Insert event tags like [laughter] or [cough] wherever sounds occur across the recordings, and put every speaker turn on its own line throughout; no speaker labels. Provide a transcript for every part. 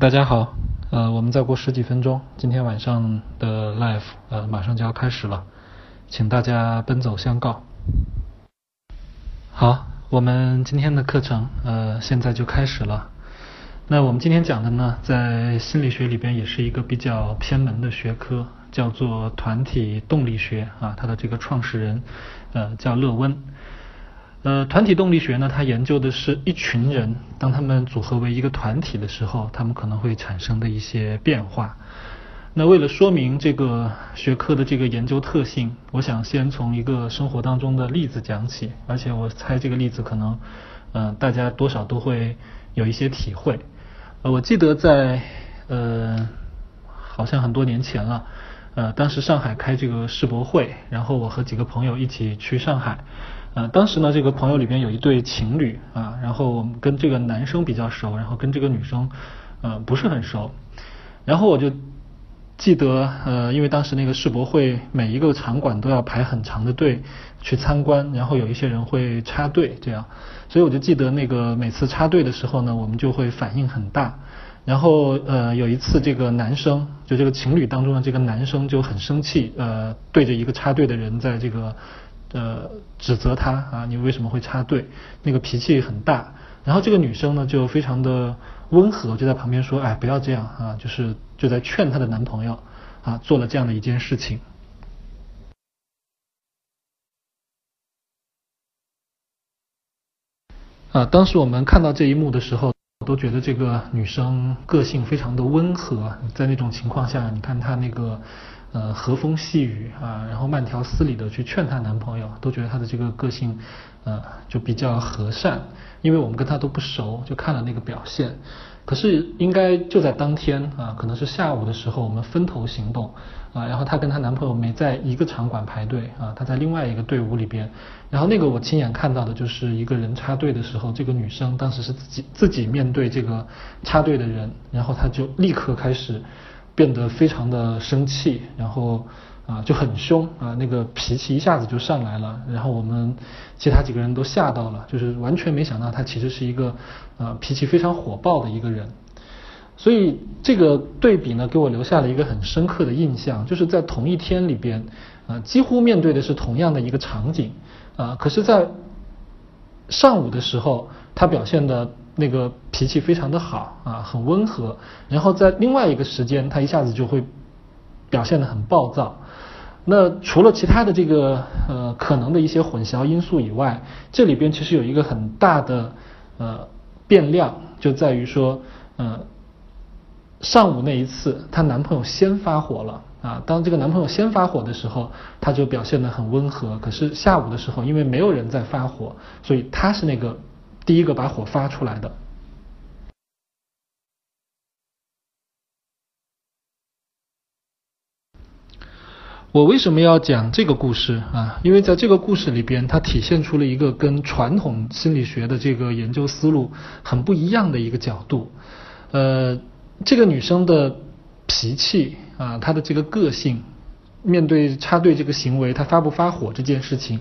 大家好，呃，我们再过十几分钟，今天晚上的 live 呃马上就要开始了，请大家奔走相告。好，我们今天的课程呃现在就开始了。那我们今天讲的呢，在心理学里边也是一个比较偏门的学科，叫做团体动力学啊，它的这个创始人呃叫勒温。呃，团体动力学呢，它研究的是一群人，当他们组合为一个团体的时候，他们可能会产生的一些变化。那为了说明这个学科的这个研究特性，我想先从一个生活当中的例子讲起，而且我猜这个例子可能，呃，大家多少都会有一些体会。呃，我记得在呃，好像很多年前了，呃，当时上海开这个世博会，然后我和几个朋友一起去上海。呃，当时呢，这个朋友里边有一对情侣啊，然后我们跟这个男生比较熟，然后跟这个女生呃不是很熟，然后我就记得呃，因为当时那个世博会每一个场馆都要排很长的队去参观，然后有一些人会插队这样，所以我就记得那个每次插队的时候呢，我们就会反应很大，然后呃有一次这个男生就这个情侣当中的这个男生就很生气，呃对着一个插队的人在这个。呃，指责他啊，你为什么会插队？那个脾气很大。然后这个女生呢，就非常的温和，就在旁边说：“哎，不要这样啊！”就是就在劝她的男朋友啊，做了这样的一件事情。[laughs] 啊，当时我们看到这一幕的时候，都觉得这个女生个性非常的温和。在那种情况下，你看她那个。呃，和风细雨啊，然后慢条斯理的去劝她男朋友，都觉得她的这个个性，呃，就比较和善。因为我们跟她都不熟，就看了那个表现。可是应该就在当天啊，可能是下午的时候，我们分头行动啊，然后她跟她男朋友没在一个场馆排队啊，她在另外一个队伍里边。然后那个我亲眼看到的就是一个人插队的时候，这个女生当时是自己自己面对这个插队的人，然后她就立刻开始。变得非常的生气，然后啊就很凶啊，那个脾气一下子就上来了，然后我们其他几个人都吓到了，就是完全没想到他其实是一个呃脾气非常火爆的一个人，所以这个对比呢给我留下了一个很深刻的印象，就是在同一天里边啊几乎面对的是同样的一个场景啊，可是，在上午的时候他表现的。那个脾气非常的好啊，很温和。然后在另外一个时间，他一下子就会表现的很暴躁。那除了其他的这个呃可能的一些混淆因素以外，这里边其实有一个很大的呃变量，就在于说，呃上午那一次，她男朋友先发火了啊。当这个男朋友先发火的时候，她就表现的很温和。可是下午的时候，因为没有人在发火，所以她是那个。第一个把火发出来的。我为什么要讲这个故事啊？因为在这个故事里边，它体现出了一个跟传统心理学的这个研究思路很不一样的一个角度。呃，这个女生的脾气啊，她的这个个性，面对插队这个行为，她发不发火这件事情，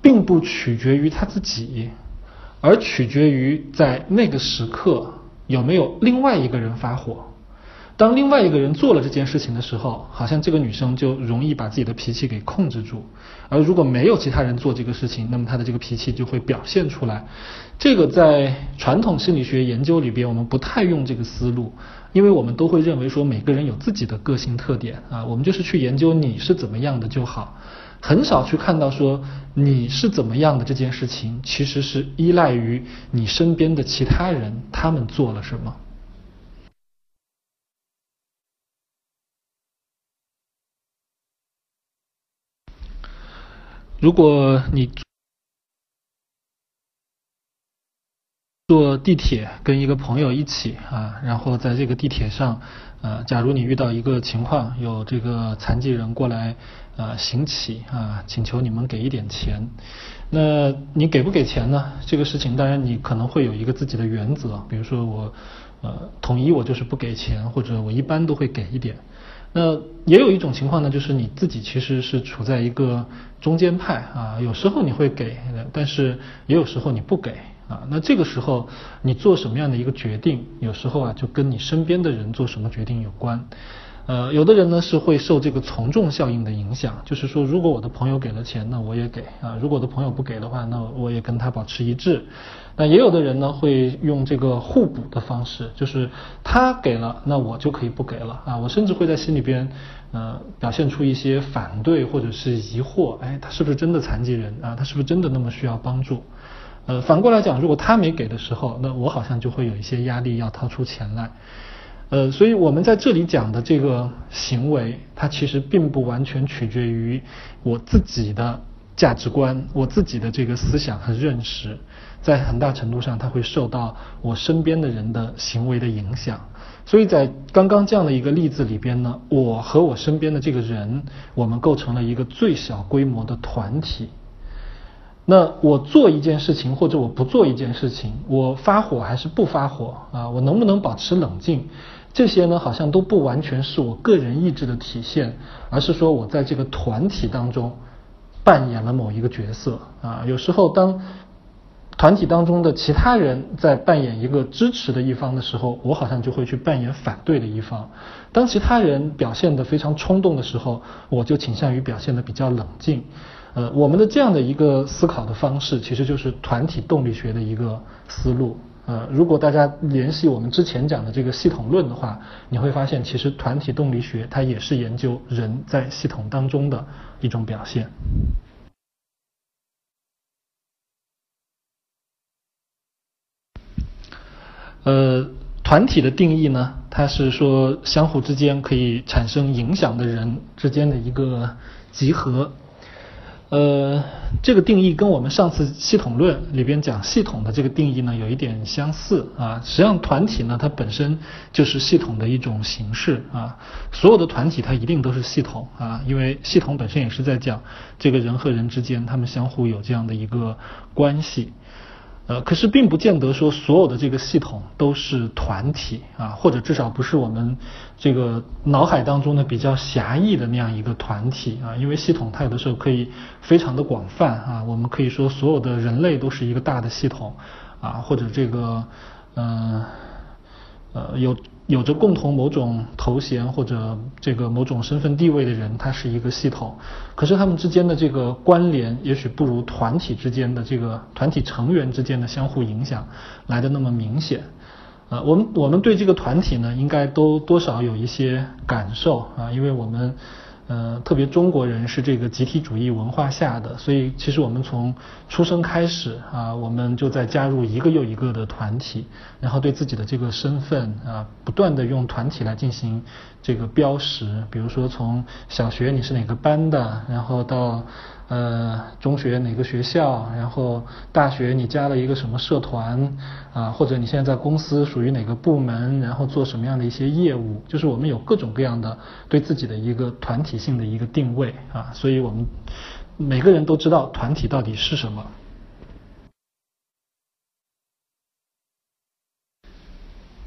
并不取决于她自己。而取决于在那个时刻有没有另外一个人发火。当另外一个人做了这件事情的时候，好像这个女生就容易把自己的脾气给控制住。而如果没有其他人做这个事情，那么她的这个脾气就会表现出来。这个在传统心理学研究里边，我们不太用这个思路，因为我们都会认为说每个人有自己的个性特点啊，我们就是去研究你是怎么样的就好。很少去看到说你是怎么样的这件事情，其实是依赖于你身边的其他人，他们做了什么。如果你坐地铁跟一个朋友一起啊，然后在这个地铁上，呃，假如你遇到一个情况，有这个残疾人过来。啊，行乞啊，请求你们给一点钱。那你给不给钱呢？这个事情当然你可能会有一个自己的原则，比如说我呃统一我就是不给钱，或者我一般都会给一点。那也有一种情况呢，就是你自己其实是处在一个中间派啊，有时候你会给，但是也有时候你不给啊。那这个时候你做什么样的一个决定，有时候啊就跟你身边的人做什么决定有关。呃，有的人呢是会受这个从众效应的影响，就是说，如果我的朋友给了钱，那我也给啊；如果我的朋友不给的话，那我也跟他保持一致。那也有的人呢会用这个互补的方式，就是他给了，那我就可以不给了啊。我甚至会在心里边，呃，表现出一些反对或者是疑惑，哎，他是不是真的残疾人啊？他是不是真的那么需要帮助？呃，反过来讲，如果他没给的时候，那我好像就会有一些压力要掏出钱来。呃，所以我们在这里讲的这个行为，它其实并不完全取决于我自己的价值观、我自己的这个思想和认识，在很大程度上，它会受到我身边的人的行为的影响。所以在刚刚这样的一个例子里边呢，我和我身边的这个人，我们构成了一个最小规模的团体。那我做一件事情或者我不做一件事情，我发火还是不发火啊？我能不能保持冷静？这些呢，好像都不完全是我个人意志的体现，而是说我在这个团体当中扮演了某一个角色啊。有时候，当团体当中的其他人在扮演一个支持的一方的时候，我好像就会去扮演反对的一方。当其他人表现得非常冲动的时候，我就倾向于表现得比较冷静。呃，我们的这样的一个思考的方式，其实就是团体动力学的一个思路。呃，如果大家联系我们之前讲的这个系统论的话，你会发现，其实团体动力学它也是研究人在系统当中的一种表现。呃，团体的定义呢，它是说相互之间可以产生影响的人之间的一个集合。呃，这个定义跟我们上次系统论里边讲系统的这个定义呢，有一点相似啊。实际上，团体呢，它本身就是系统的一种形式啊。所有的团体它一定都是系统啊，因为系统本身也是在讲这个人和人之间他们相互有这样的一个关系。呃，可是并不见得说所有的这个系统都是团体啊，或者至少不是我们这个脑海当中的比较狭义的那样一个团体啊，因为系统它有的时候可以非常的广泛啊，我们可以说所有的人类都是一个大的系统啊，或者这个嗯呃有。有着共同某种头衔或者这个某种身份地位的人，他是一个系统。可是他们之间的这个关联，也许不如团体之间的这个团体成员之间的相互影响来的那么明显。呃，我们我们对这个团体呢，应该都多少有一些感受啊，因为我们。呃，特别中国人是这个集体主义文化下的，所以其实我们从出生开始啊，我们就在加入一个又一个的团体，然后对自己的这个身份啊，不断的用团体来进行这个标识，比如说从小学你是哪个班的，然后到。呃，中学哪个学校？然后大学你加了一个什么社团啊？或者你现在在公司属于哪个部门？然后做什么样的一些业务？就是我们有各种各样的对自己的一个团体性的一个定位啊，所以我们每个人都知道团体到底是什么。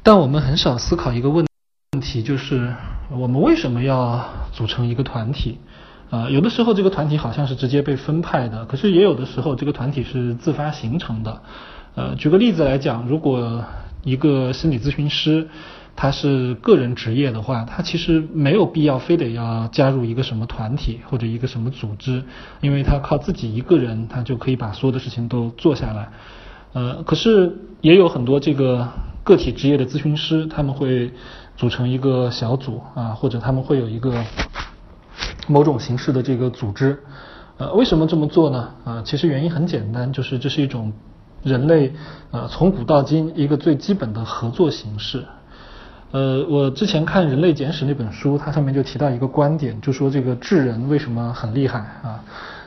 但我们很少思考一个问问题，就是我们为什么要组成一个团体？啊，有的时候这个团体好像是直接被分派的，可是也有的时候这个团体是自发形成的。呃，举个例子来讲，如果一个心理咨询师他是个人职业的话，他其实没有必要非得要加入一个什么团体或者一个什么组织，因为他靠自己一个人他就可以把所有的事情都做下来。呃，可是也有很多这个个体职业的咨询师，他们会组成一个小组啊，或者他们会有一个。某种形式的这个组织，呃，为什么这么做呢？啊，其实原因很简单，就是这是一种人类呃从古到今一个最基本的合作形式。呃，我之前看《人类简史》那本书，它上面就提到一个观点，就说这个智人为什么很厉害啊？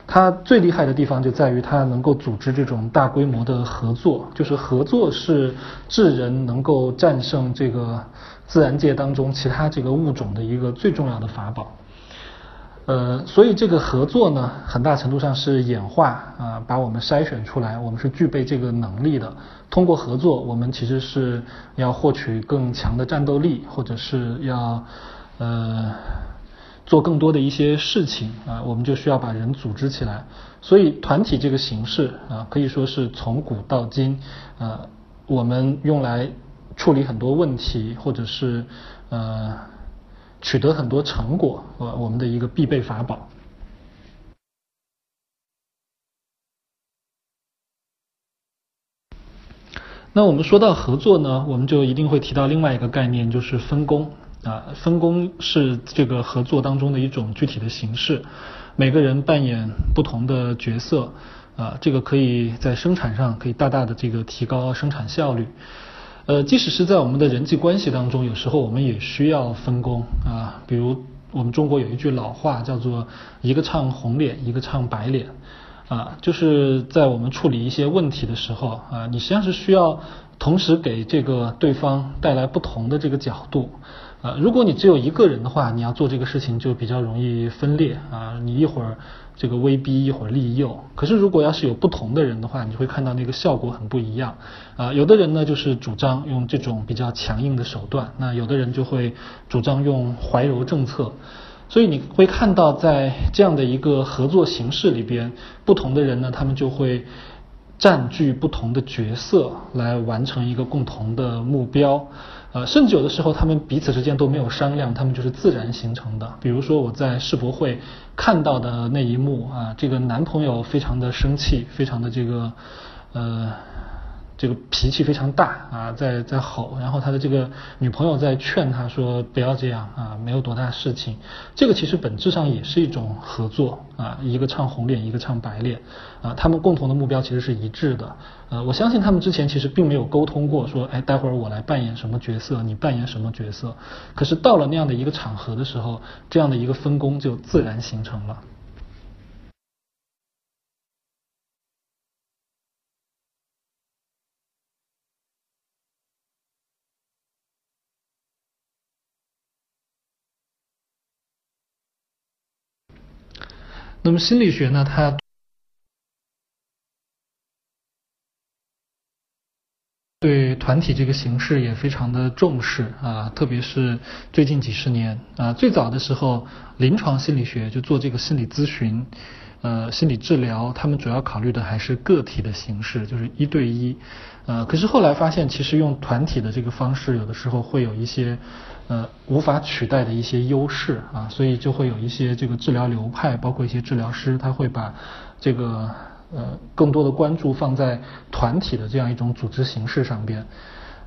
他最厉害的地方就在于他能够组织这种大规模的合作，就是合作是智人能够战胜这个自然界当中其他这个物种的一个最重要的法宝。呃，所以这个合作呢，很大程度上是演化啊，把我们筛选出来，我们是具备这个能力的。通过合作，我们其实是要获取更强的战斗力，或者是要呃。做更多的一些事情啊，我们就需要把人组织起来。所以团体这个形式啊，可以说是从古到今啊，我们用来处理很多问题，或者是呃取得很多成果，呃，我们的一个必备法宝。那我们说到合作呢，我们就一定会提到另外一个概念，就是分工啊。分工是这个合作当中的一种具体的形式，每个人扮演不同的角色啊，这个可以在生产上可以大大的这个提高生产效率。呃，即使是在我们的人际关系当中，有时候我们也需要分工啊。比如我们中国有一句老话叫做“一个唱红脸，一个唱白脸”。啊，就是在我们处理一些问题的时候啊，你实际上是需要同时给这个对方带来不同的这个角度啊。如果你只有一个人的话，你要做这个事情就比较容易分裂啊。你一会儿这个威逼，一会儿利诱。可是如果要是有不同的人的话，你会看到那个效果很不一样啊。有的人呢就是主张用这种比较强硬的手段，那有的人就会主张用怀柔政策。所以你会看到，在这样的一个合作形式里边，不同的人呢，他们就会占据不同的角色来完成一个共同的目标。呃，甚至有的时候他们彼此之间都没有商量，他们就是自然形成的。比如说我在世博会看到的那一幕啊，这个男朋友非常的生气，非常的这个呃。这个脾气非常大啊，在在吼，然后他的这个女朋友在劝他说不要这样啊，没有多大事情。这个其实本质上也是一种合作啊，一个唱红脸，一个唱白脸啊，他们共同的目标其实是一致的。呃，我相信他们之前其实并没有沟通过，说哎，待会儿我来扮演什么角色，你扮演什么角色。可是到了那样的一个场合的时候，这样的一个分工就自然形成了。那么心理学呢？它对团体这个形式也非常的重视啊，特别是最近几十年啊，最早的时候，临床心理学就做这个心理咨询。呃，心理治疗他们主要考虑的还是个体的形式，就是一对一。呃，可是后来发现，其实用团体的这个方式，有的时候会有一些呃无法取代的一些优势啊，所以就会有一些这个治疗流派，包括一些治疗师，他会把这个呃更多的关注放在团体的这样一种组织形式上边。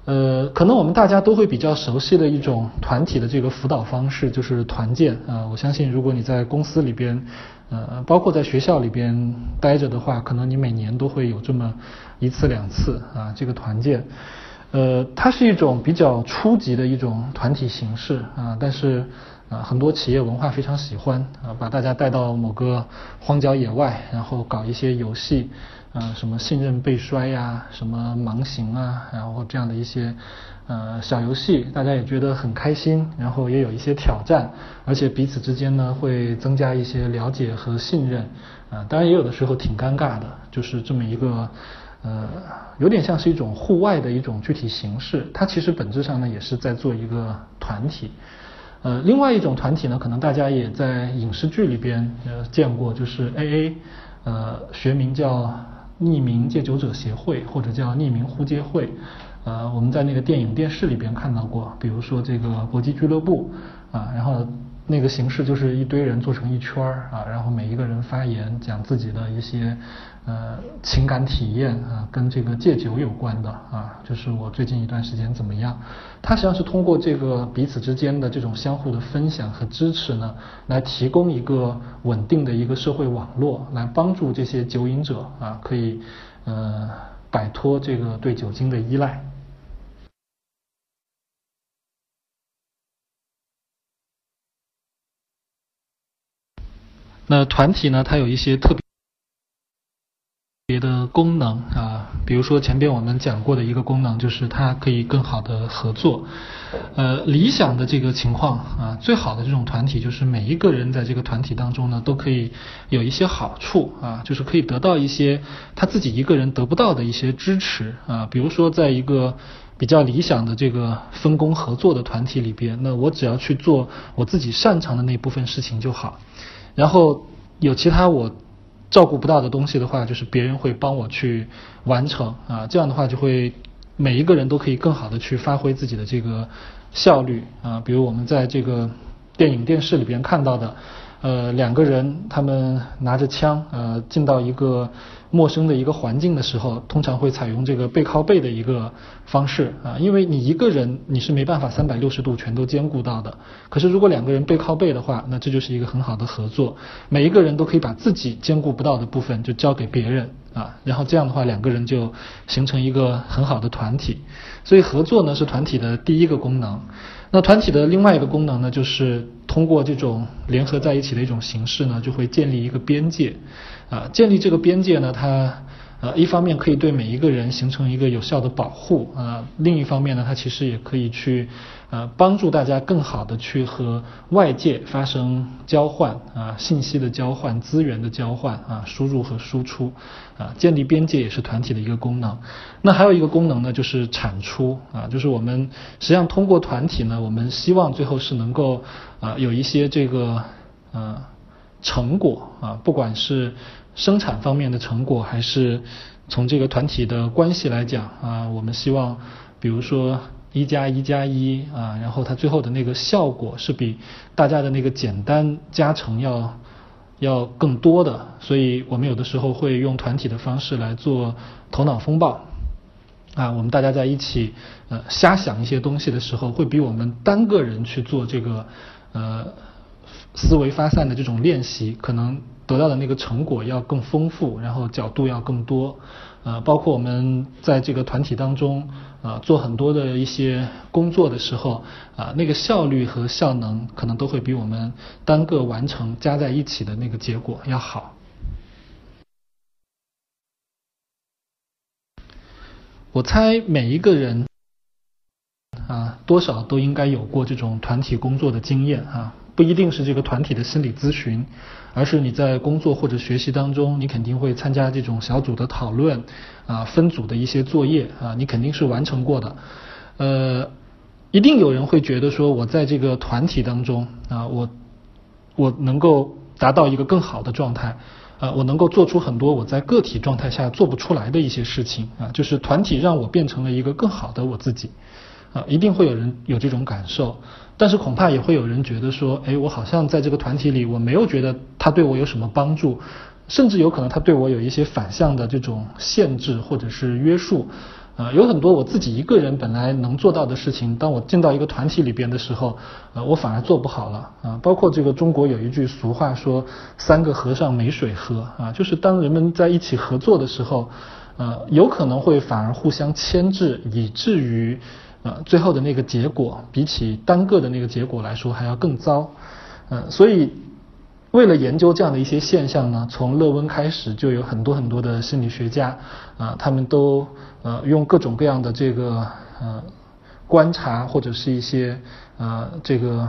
呃，可能我们大家都会比较熟悉的一种团体的这个辅导方式，就是团建啊。我相信，如果你在公司里边。呃，包括在学校里边待着的话，可能你每年都会有这么一次两次啊，这个团建，呃，它是一种比较初级的一种团体形式啊，但是啊，很多企业文化非常喜欢啊，把大家带到某个荒郊野外，然后搞一些游戏。呃，什么信任背摔呀，什么盲行啊，然后这样的一些呃小游戏，大家也觉得很开心，然后也有一些挑战，而且彼此之间呢会增加一些了解和信任，啊，当然也有的时候挺尴尬的，就是这么一个呃，有点像是一种户外的一种具体形式，它其实本质上呢也是在做一个团体，呃，另外一种团体呢，可能大家也在影视剧里边呃见过，就是 AA，呃，学名叫。匿名戒酒者协会或者叫匿名呼接会，呃，我们在那个电影电视里边看到过，比如说这个搏击俱乐部啊，然后那个形式就是一堆人坐成一圈儿啊，然后每一个人发言讲自己的一些。呃，情感体验啊，跟这个戒酒有关的啊，就是我最近一段时间怎么样？它实际上是通过这个彼此之间的这种相互的分享和支持呢，来提供一个稳定的一个社会网络，来帮助这些酒瘾者啊，可以呃摆脱这个对酒精的依赖。那团体呢，它有一些特别。别的功能啊，比如说前边我们讲过的一个功能，就是它可以更好的合作。呃，理想的这个情况啊，最好的这种团体就是每一个人在这个团体当中呢，都可以有一些好处啊，就是可以得到一些他自己一个人得不到的一些支持啊。比如说在一个。比较理想的这个分工合作的团体里边，那我只要去做我自己擅长的那部分事情就好，然后有其他我照顾不到的东西的话，就是别人会帮我去完成啊，这样的话就会每一个人都可以更好的去发挥自己的这个效率啊，比如我们在这个电影电视里边看到的。呃，两个人他们拿着枪，呃，进到一个陌生的一个环境的时候，通常会采用这个背靠背的一个方式啊，因为你一个人你是没办法三百六十度全都兼顾到的。可是如果两个人背靠背的话，那这就是一个很好的合作，每一个人都可以把自己兼顾不到的部分就交给别人啊，然后这样的话两个人就形成一个很好的团体。所以合作呢是团体的第一个功能。那团体的另外一个功能呢，就是通过这种联合在一起的一种形式呢，就会建立一个边界，啊，建立这个边界呢，它。呃，一方面可以对每一个人形成一个有效的保护，啊，另一方面呢，它其实也可以去，呃，帮助大家更好的去和外界发生交换，啊，信息的交换、资源的交换，啊，输入和输出，啊，建立边界也是团体的一个功能。那还有一个功能呢，就是产出，啊，就是我们实际上通过团体呢，我们希望最后是能够，啊，有一些这个，呃，成果，啊，不管是。生产方面的成果，还是从这个团体的关系来讲啊，我们希望，比如说一加一加一啊，然后它最后的那个效果是比大家的那个简单加成要要更多的，所以我们有的时候会用团体的方式来做头脑风暴啊，我们大家在一起呃瞎想一些东西的时候，会比我们单个人去做这个呃思维发散的这种练习可能。得到的那个成果要更丰富，然后角度要更多，呃，包括我们在这个团体当中，呃，做很多的一些工作的时候，啊，那个效率和效能可能都会比我们单个完成加在一起的那个结果要好。我猜每一个人啊，多少都应该有过这种团体工作的经验啊。不一定是这个团体的心理咨询，而是你在工作或者学习当中，你肯定会参加这种小组的讨论，啊，分组的一些作业啊，你肯定是完成过的。呃，一定有人会觉得说，我在这个团体当中啊，我我能够达到一个更好的状态，啊，我能够做出很多我在个体状态下做不出来的一些事情啊，就是团体让我变成了一个更好的我自己。啊，一定会有人有这种感受，但是恐怕也会有人觉得说，哎，我好像在这个团体里，我没有觉得他对我有什么帮助，甚至有可能他对我有一些反向的这种限制或者是约束。啊，有很多我自己一个人本来能做到的事情，当我进到一个团体里边的时候，呃，我反而做不好了。啊，包括这个中国有一句俗话说，三个和尚没水喝。啊，就是当人们在一起合作的时候，呃，有可能会反而互相牵制，以至于。呃，最后的那个结果比起单个的那个结果来说还要更糟。呃，所以为了研究这样的一些现象呢，从勒温开始就有很多很多的心理学家啊，他们都呃用各种各样的这个呃观察或者是一些呃这个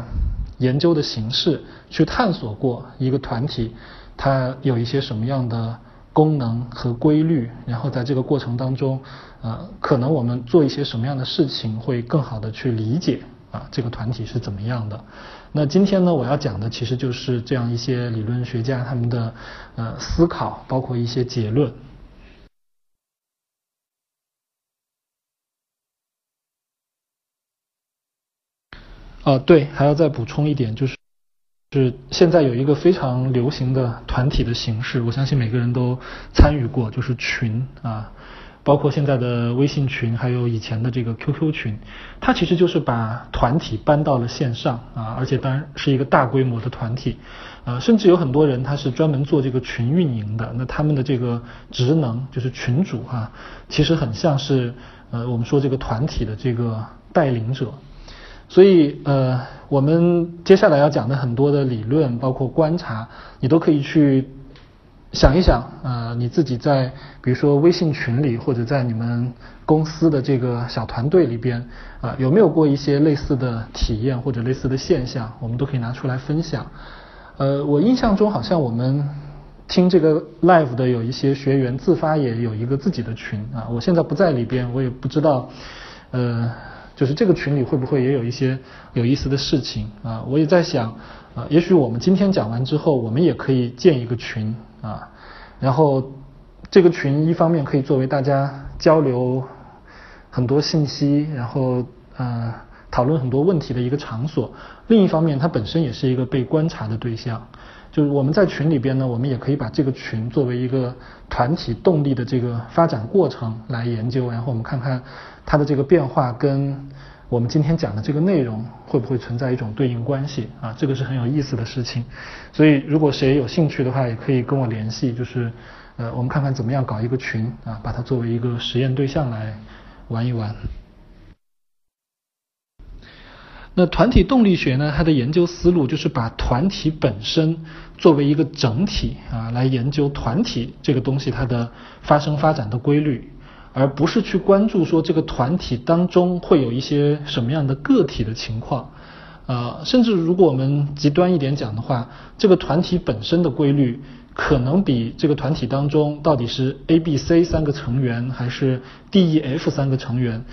研究的形式去探索过一个团体它有一些什么样的。功能和规律，然后在这个过程当中，呃，可能我们做一些什么样的事情会更好的去理解啊这个团体是怎么样的。那今天呢，我要讲的其实就是这样一些理论学家他们的呃思考，包括一些结论。哦，对，还要再补充一点就是。是现在有一个非常流行的团体的形式，我相信每个人都参与过，就是群啊，包括现在的微信群，还有以前的这个 QQ 群，它其实就是把团体搬到了线上啊，而且当然是一个大规模的团体，呃，甚至有很多人他是专门做这个群运营的，那他们的这个职能就是群主哈，其实很像是呃我们说这个团体的这个带领者。所以，呃，我们接下来要讲的很多的理论，包括观察，你都可以去想一想，呃，你自己在比如说微信群里，或者在你们公司的这个小团队里边，啊，有没有过一些类似的体验或者类似的现象，我们都可以拿出来分享。呃，我印象中好像我们听这个 live 的有一些学员自发也有一个自己的群啊，我现在不在里边，我也不知道。呃，就是这个群里会不会也有一些有意思的事情啊？我也在想，啊，也许我们今天讲完之后，我们也可以建一个群啊，然后这个群一方面可以作为大家交流很多信息，然后呃讨论很多问题的一个场所，另一方面它本身也是一个被观察的对象。就是我们在群里边呢，我们也可以把这个群作为一个团体动力的这个发展过程来研究，然后我们看看它的这个变化跟我们今天讲的这个内容会不会存在一种对应关系啊？这个是很有意思的事情。所以如果谁有兴趣的话，也可以跟我联系，就是呃，我们看看怎么样搞一个群啊，把它作为一个实验对象来玩一玩。那团体动力学呢？它的研究思路就是把团体本身作为一个整体啊，来研究团体这个东西它的发生发展的规律，而不是去关注说这个团体当中会有一些什么样的个体的情况。呃，甚至如果我们极端一点讲的话，这个团体本身的规律可能比这个团体当中到底是 A、B、C 三个成员还是 D、E、F 三个成员。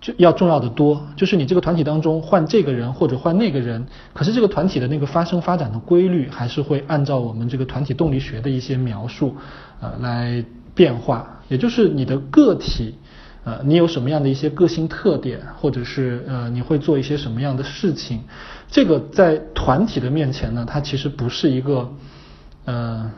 就要重要的多，就是你这个团体当中换这个人或者换那个人，可是这个团体的那个发生发展的规律还是会按照我们这个团体动力学的一些描述，呃来变化。也就是你的个体，呃你有什么样的一些个性特点，或者是呃你会做一些什么样的事情，这个在团体的面前呢，它其实不是一个，呃。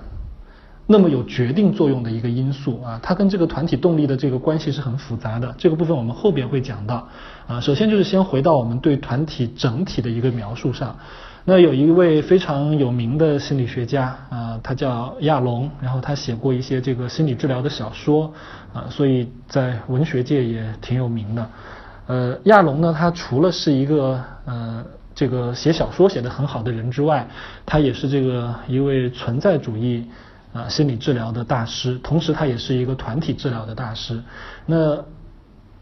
那么有决定作用的一个因素啊，它跟这个团体动力的这个关系是很复杂的。这个部分我们后边会讲到啊。首先就是先回到我们对团体整体的一个描述上。那有一位非常有名的心理学家啊，他叫亚龙，然后他写过一些这个心理治疗的小说啊，所以在文学界也挺有名的。呃，亚龙呢，他除了是一个呃这个写小说写得很好的人之外，他也是这个一位存在主义。啊，心理治疗的大师，同时他也是一个团体治疗的大师。那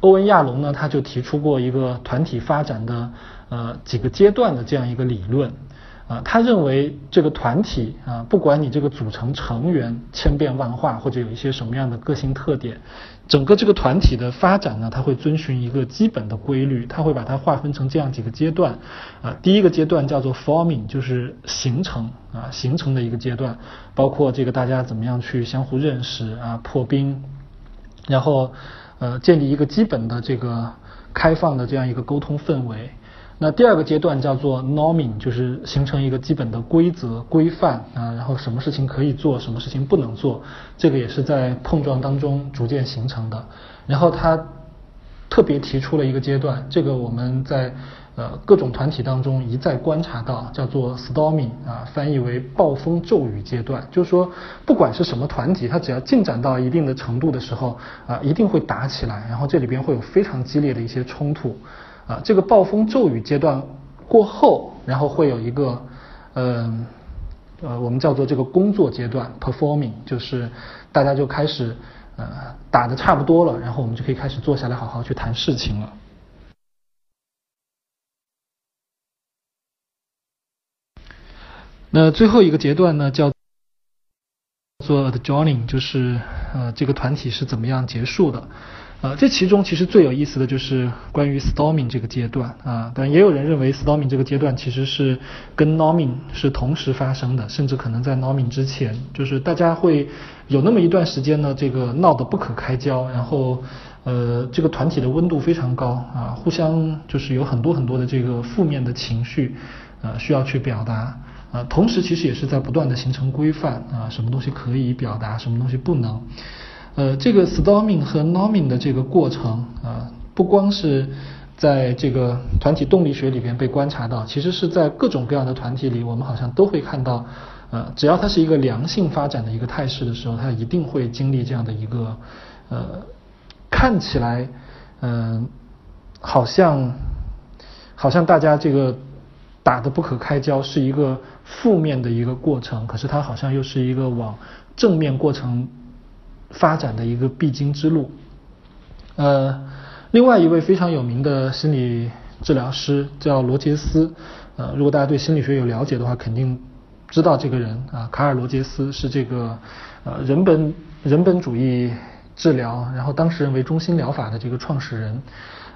欧文亚龙呢，他就提出过一个团体发展的呃几个阶段的这样一个理论。啊，他认为这个团体啊，不管你这个组成成员千变万化，或者有一些什么样的个性特点，整个这个团体的发展呢，它会遵循一个基本的规律，它会把它划分成这样几个阶段。啊，第一个阶段叫做 forming，就是形成啊，形成的一个阶段，包括这个大家怎么样去相互认识啊，破冰，然后呃建立一个基本的这个开放的这样一个沟通氛围。那第二个阶段叫做 norming，就是形成一个基本的规则规范啊，然后什么事情可以做，什么事情不能做，这个也是在碰撞当中逐渐形成的。然后他特别提出了一个阶段，这个我们在呃各种团体当中一再观察到，叫做 storming 啊，翻译为暴风骤雨阶段，就是说不管是什么团体，它只要进展到一定的程度的时候啊，一定会打起来，然后这里边会有非常激烈的一些冲突。啊，这个暴风骤雨阶段过后，然后会有一个，呃，呃，我们叫做这个工作阶段，performing，就是大家就开始呃打的差不多了，然后我们就可以开始坐下来好好去谈事情了。那最后一个阶段呢，叫做 the joining，就是呃这个团体是怎么样结束的。呃，这其中其实最有意思的就是关于 storming 这个阶段啊，但也有人认为 storming 这个阶段其实是跟 norming 是同时发生的，甚至可能在 norming 之前，就是大家会有那么一段时间呢，这个闹得不可开交，然后呃，这个团体的温度非常高啊，互相就是有很多很多的这个负面的情绪呃需要去表达啊，同时其实也是在不断的形成规范啊，什么东西可以表达，什么东西不能。呃，这个 storming 和 norming 的这个过程啊，不光是在这个团体动力学里边被观察到，其实是在各种各样的团体里，我们好像都会看到，呃，只要它是一个良性发展的一个态势的时候，它一定会经历这样的一个，呃，看起来，嗯，好像，好像大家这个打得不可开交，是一个负面的一个过程，可是它好像又是一个往正面过程。发展的一个必经之路。呃，另外一位非常有名的心理治疗师叫罗杰斯。呃，如果大家对心理学有了解的话，肯定知道这个人啊。卡尔罗杰斯是这个呃人本人本主义治疗，然后当时认为中心疗法的这个创始人。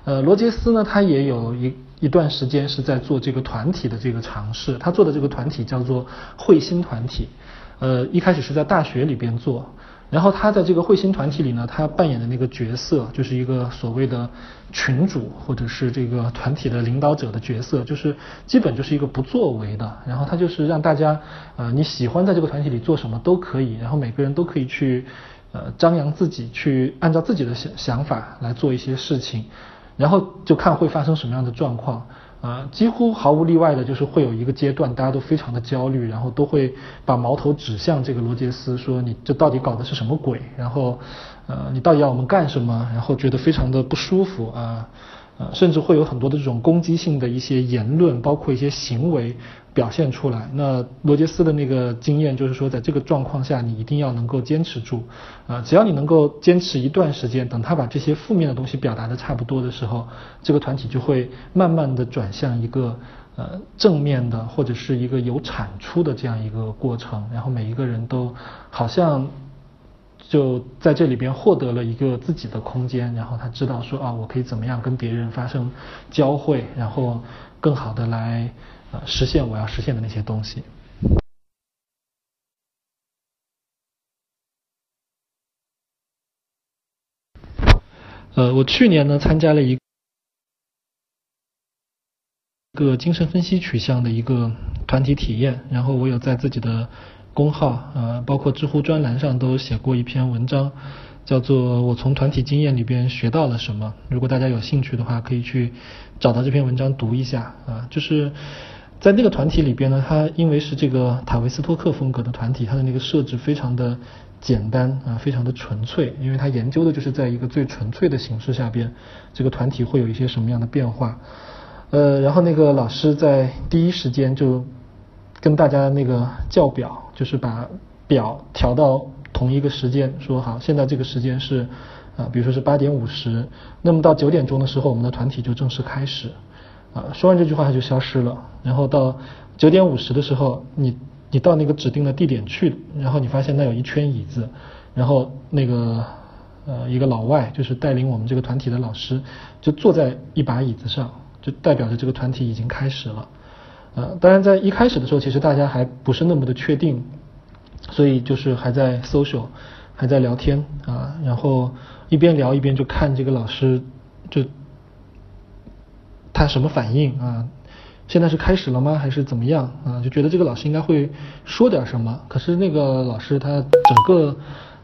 呃，罗杰斯呢，他也有一一段时间是在做这个团体的这个尝试。他做的这个团体叫做慧心团体。呃，一开始是在大学里边做，然后他在这个彗星团体里呢，他扮演的那个角色就是一个所谓的群主或者是这个团体的领导者的角色，就是基本就是一个不作为的。然后他就是让大家，呃，你喜欢在这个团体里做什么都可以，然后每个人都可以去，呃，张扬自己，去按照自己的想想法来做一些事情。然后就看会发生什么样的状况，啊，几乎毫无例外的就是会有一个阶段，大家都非常的焦虑，然后都会把矛头指向这个罗杰斯，说你这到底搞的是什么鬼？然后，呃，你到底要我们干什么？然后觉得非常的不舒服啊。呃，甚至会有很多的这种攻击性的一些言论，包括一些行为表现出来。那罗杰斯的那个经验就是说，在这个状况下，你一定要能够坚持住。啊，只要你能够坚持一段时间，等他把这些负面的东西表达的差不多的时候，这个团体就会慢慢的转向一个呃正面的或者是一个有产出的这样一个过程。然后每一个人都好像。就在这里边获得了一个自己的空间，然后他知道说啊，我可以怎么样跟别人发生交汇，然后更好的来呃实现我要实现的那些东西。呃，我去年呢参加了一个精神分析取向的一个团体体验，然后我有在自己的。公号呃，包括知乎专栏上都写过一篇文章，叫做《我从团体经验里边学到了什么》。如果大家有兴趣的话，可以去找到这篇文章读一下啊。就是在那个团体里边呢，他因为是这个塔维斯托克风格的团体，他的那个设置非常的简单啊，非常的纯粹，因为他研究的就是在一个最纯粹的形式下边，这个团体会有一些什么样的变化。呃，然后那个老师在第一时间就跟大家那个校表。就是把表调到同一个时间，说好，现在这个时间是，啊，比如说是八点五十，那么到九点钟的时候，我们的团体就正式开始，啊，说完这句话他就消失了，然后到九点五十的时候，你你到那个指定的地点去，然后你发现那有一圈椅子，然后那个呃一个老外就是带领我们这个团体的老师，就坐在一把椅子上，就代表着这个团体已经开始了。呃，当然，在一开始的时候，其实大家还不是那么的确定，所以就是还在 social，还在聊天啊，然后一边聊一边就看这个老师，就他什么反应啊？现在是开始了吗？还是怎么样啊？就觉得这个老师应该会说点什么。可是那个老师他整个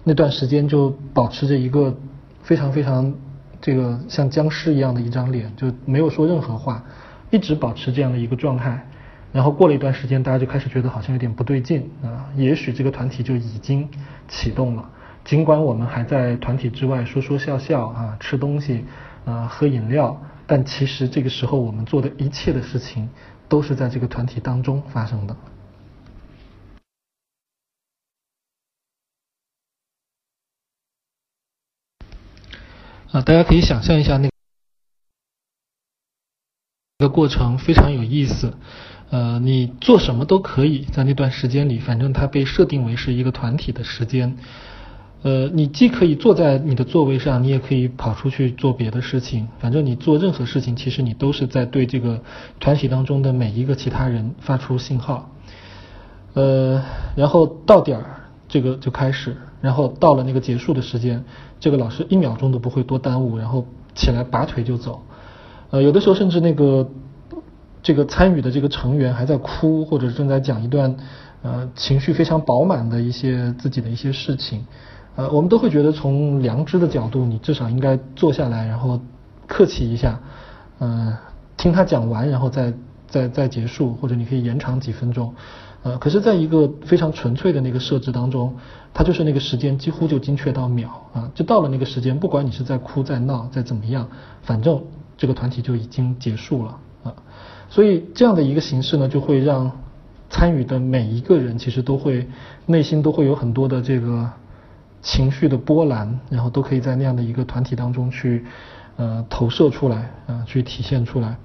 那段时间就保持着一个非常非常这个像僵尸一样的一张脸，就没有说任何话，一直保持这样的一个状态。然后过了一段时间，大家就开始觉得好像有点不对劲啊，也许这个团体就已经启动了。尽管我们还在团体之外说说笑笑啊，吃东西啊，喝饮料，但其实这个时候我们做的一切的事情都是在这个团体当中发生的。啊，大家可以想象一下那个过程非常有意思。呃，你做什么都可以在那段时间里，反正它被设定为是一个团体的时间。呃，你既可以坐在你的座位上，你也可以跑出去做别的事情。反正你做任何事情，其实你都是在对这个团体当中的每一个其他人发出信号。呃，然后到点儿，这个就开始，然后到了那个结束的时间，这个老师一秒钟都不会多耽误，然后起来拔腿就走。呃，有的时候甚至那个。这个参与的这个成员还在哭，或者正在讲一段呃情绪非常饱满的一些自己的一些事情，呃，我们都会觉得从良知的角度，你至少应该坐下来，然后客气一下，嗯，听他讲完，然后再再再结束，或者你可以延长几分钟，呃，可是在一个非常纯粹的那个设置当中，它就是那个时间几乎就精确到秒啊，就到了那个时间，不管你是在哭在闹在怎么样，反正这个团体就已经结束了啊。所以这样的一个形式呢，就会让参与的每一个人其实都会内心都会有很多的这个情绪的波澜，然后都可以在那样的一个团体当中去呃投射出来啊，去体现出来，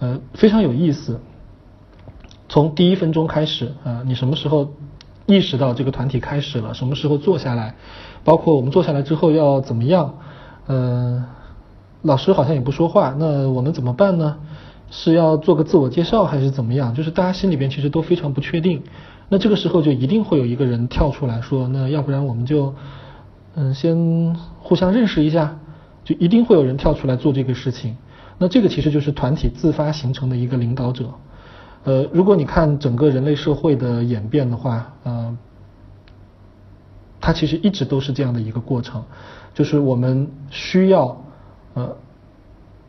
呃非常有意思。从第一分钟开始啊，你什么时候意识到这个团体开始了，什么时候坐下来，包括我们坐下来之后要怎么样，嗯，老师好像也不说话，那我们怎么办呢？是要做个自我介绍还是怎么样？就是大家心里边其实都非常不确定。那这个时候就一定会有一个人跳出来说，那要不然我们就，嗯，先互相认识一下，就一定会有人跳出来做这个事情。那这个其实就是团体自发形成的一个领导者。呃，如果你看整个人类社会的演变的话，呃，它其实一直都是这样的一个过程，就是我们需要呃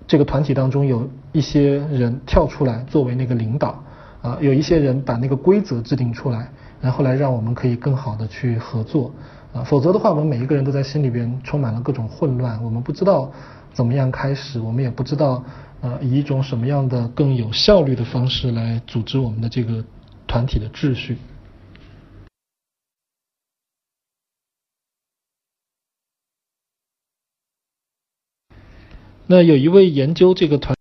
这个团体当中有一些人跳出来作为那个领导。啊，有一些人把那个规则制定出来，然后来让我们可以更好的去合作，啊，否则的话，我们每一个人都在心里边充满了各种混乱，我们不知道怎么样开始，我们也不知道，呃，以一种什么样的更有效率的方式来组织我们的这个团体的秩序。那有一位研究这个团。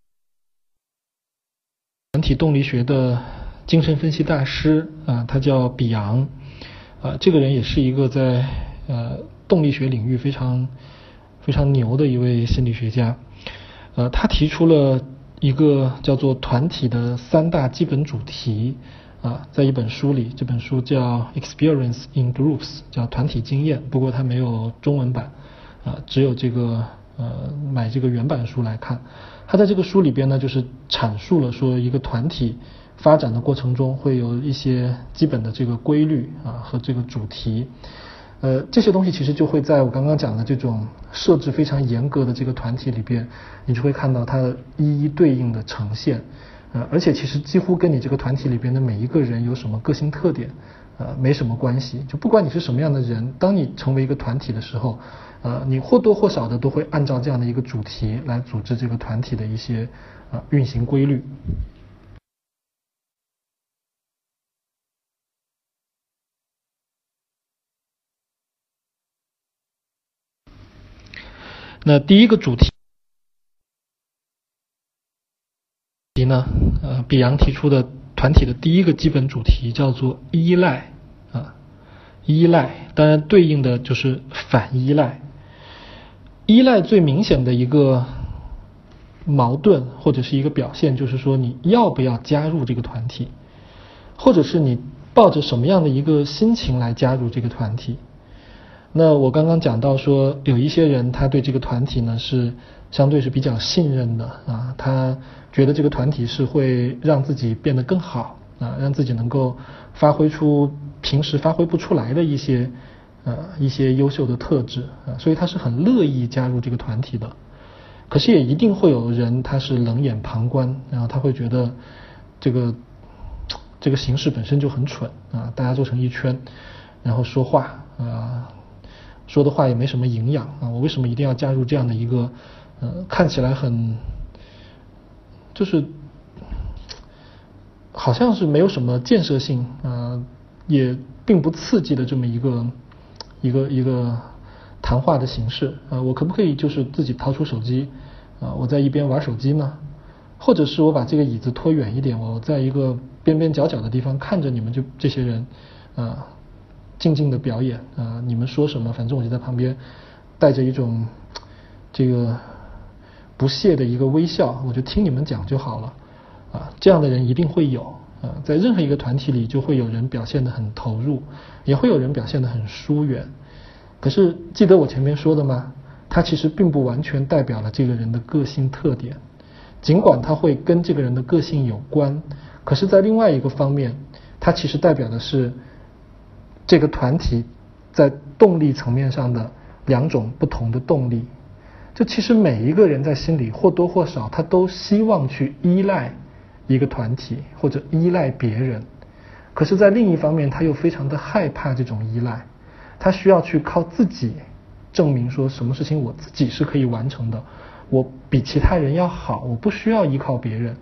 团体动力学的精神分析大师啊，他叫比昂啊，这个人也是一个在呃动力学领域非常非常牛的一位心理学家。呃，他提出了一个叫做团体的三大基本主题啊，在一本书里，这本书叫 Experience in Groups，叫团体经验。不过它没有中文版啊，只有这个呃买这个原版书来看。他在这个书里边呢，就是阐述了说一个团体发展的过程中会有一些基本的这个规律啊和这个主题，呃这些东西其实就会在我刚刚讲的这种设置非常严格的这个团体里边，你就会看到它一一对应的呈现，呃而且其实几乎跟你这个团体里边的每一个人有什么个性特点呃没什么关系，就不管你是什么样的人，当你成为一个团体的时候。呃，你或多或少的都会按照这样的一个主题来组织这个团体的一些呃运行规律。那第一个主题题呢，呃，比昂提出的团体的第一个基本主题叫做依赖啊，依赖，当然对应的就是反依赖。依赖最明显的一个矛盾或者是一个表现，就是说你要不要加入这个团体，或者是你抱着什么样的一个心情来加入这个团体。那我刚刚讲到说，有一些人他对这个团体呢是相对是比较信任的啊，他觉得这个团体是会让自己变得更好啊，让自己能够发挥出平时发挥不出来的一些。呃，一些优秀的特质啊，所以他是很乐意加入这个团体的。可是也一定会有人他是冷眼旁观，然后他会觉得这个这个形式本身就很蠢啊，大家坐成一圈，然后说话啊，说的话也没什么营养啊，我为什么一定要加入这样的一个呃看起来很就是好像是没有什么建设性啊，也并不刺激的这么一个。一个一个谈话的形式，呃，我可不可以就是自己掏出手机，啊，我在一边玩手机呢？或者是我把这个椅子拖远一点，我在一个边边角角的地方看着你们就这些人，啊，静静的表演，啊，你们说什么，反正我就在旁边，带着一种这个不屑的一个微笑，我就听你们讲就好了，啊，这样的人一定会有。呃，在任何一个团体里，就会有人表现得很投入，也会有人表现得很疏远。可是记得我前面说的吗？他其实并不完全代表了这个人的个性特点，尽管他会跟这个人的个性有关，可是，在另外一个方面，它其实代表的是这个团体在动力层面上的两种不同的动力。就其实每一个人在心里或多或少，他都希望去依赖。一个团体或者依赖别人，可是，在另一方面，他又非常的害怕这种依赖，他需要去靠自己证明说什么事情我自己是可以完成的，我比其他人要好，我不需要依靠别人。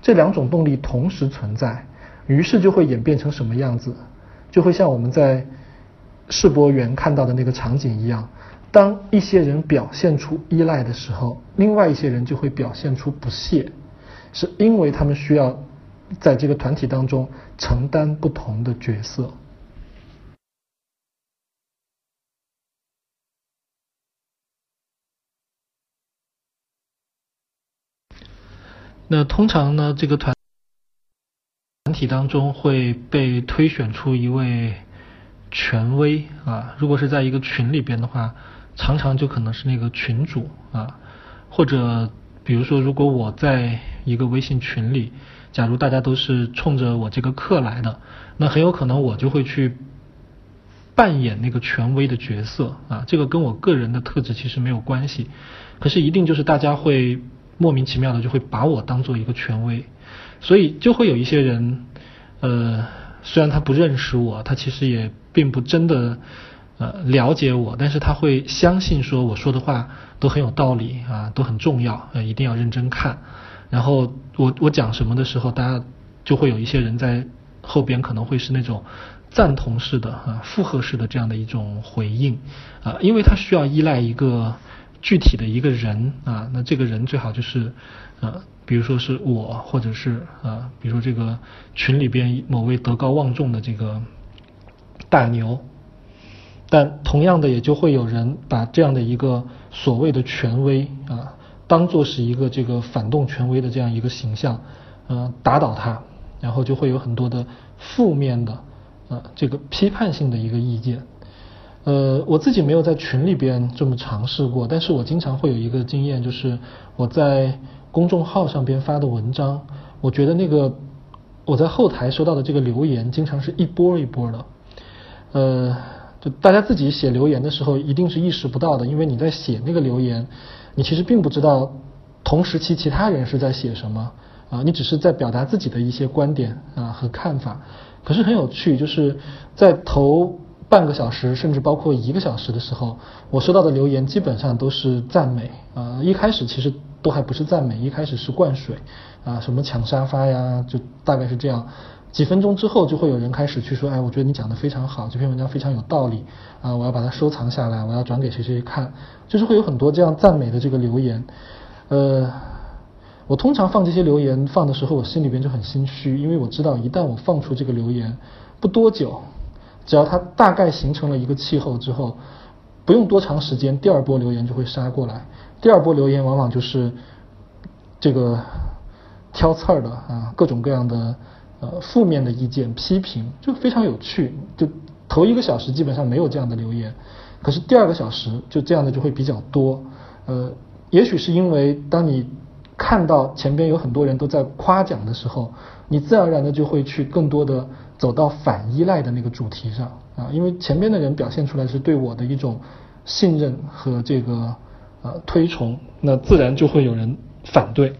这两种动力同时存在，于是就会演变成什么样子？就会像我们在世博园看到的那个场景一样，当一些人表现出依赖的时候，另外一些人就会表现出不屑。是因为他们需要在这个团体当中承担不同的角色。那通常呢，这个团团体当中会被推选出一位权威啊，如果是在一个群里边的话，常常就可能是那个群主啊，或者比如说如果我在。一个微信群里，假如大家都是冲着我这个课来的，那很有可能我就会去扮演那个权威的角色啊。这个跟我个人的特质其实没有关系，可是一定就是大家会。莫名其妙的就会把我当做一个权威，所以就会有一些人，呃，虽然他不认识我，他其实也并不真的呃了解我，但是他会相信说我说的话都很有道理啊，都很重要，呃，一定要认真看。然后我我讲什么的时候，大家就会有一些人在后边可能会是那种赞同式的啊，附和式的这样的一种回应啊，因为他需要依赖一个。具体的一个人啊，那这个人最好就是呃，比如说是我，或者是呃，比如说这个群里边某位德高望重的这个大牛，但同样的也就会有人把这样的一个所谓的权威啊，当做是一个这个反动权威的这样一个形象，呃，打倒他，然后就会有很多的负面的呃这个批判性的一个意见。呃，我自己没有在群里边这么尝试过，但是我经常会有一个经验，就是我在公众号上边发的文章，我觉得那个我在后台收到的这个留言，经常是一波一波的。呃，就大家自己写留言的时候，一定是意识不到的，因为你在写那个留言，你其实并不知道同时期其他人是在写什么啊，你只是在表达自己的一些观点啊和看法。可是很有趣，就是在头。半个小时，甚至包括一个小时的时候，我收到的留言基本上都是赞美。啊，一开始其实都还不是赞美，一开始是灌水，啊，什么抢沙发呀，就大概是这样。几分钟之后，就会有人开始去说，哎，我觉得你讲的非常好，这篇文章非常有道理，啊，我要把它收藏下来，我要转给谁谁看，就是会有很多这样赞美的这个留言。呃，我通常放这些留言放的时候，我心里边就很心虚，因为我知道一旦我放出这个留言，不多久。只要它大概形成了一个气候之后，不用多长时间，第二波留言就会杀过来。第二波留言往往就是这个挑刺儿的啊，各种各样的呃负面的意见、批评，就非常有趣。就头一个小时基本上没有这样的留言，可是第二个小时就这样的就会比较多。呃，也许是因为当你看到前边有很多人都在夸奖的时候，你自然而然的就会去更多的。走到反依赖的那个主题上啊，因为前边的人表现出来是对我的一种信任和这个呃推崇，那自然就会有人反对。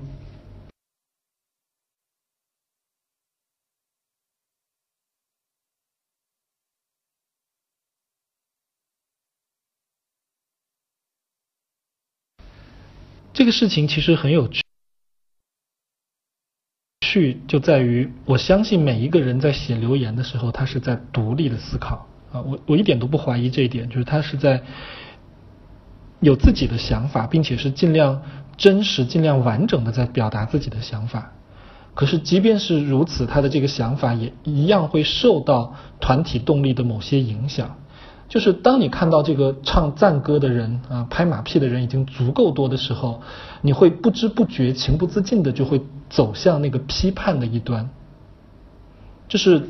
这个事情其实很有趣。趣就在于，我相信每一个人在写留言的时候，他是在独立的思考啊，我我一点都不怀疑这一点，就是他是在有自己的想法，并且是尽量真实、尽量完整的在表达自己的想法。可是即便是如此，他的这个想法也一样会受到团体动力的某些影响。就是当你看到这个唱赞歌的人啊，拍马屁的人已经足够多的时候，你会不知不觉、情不自禁的就会走向那个批判的一端。这是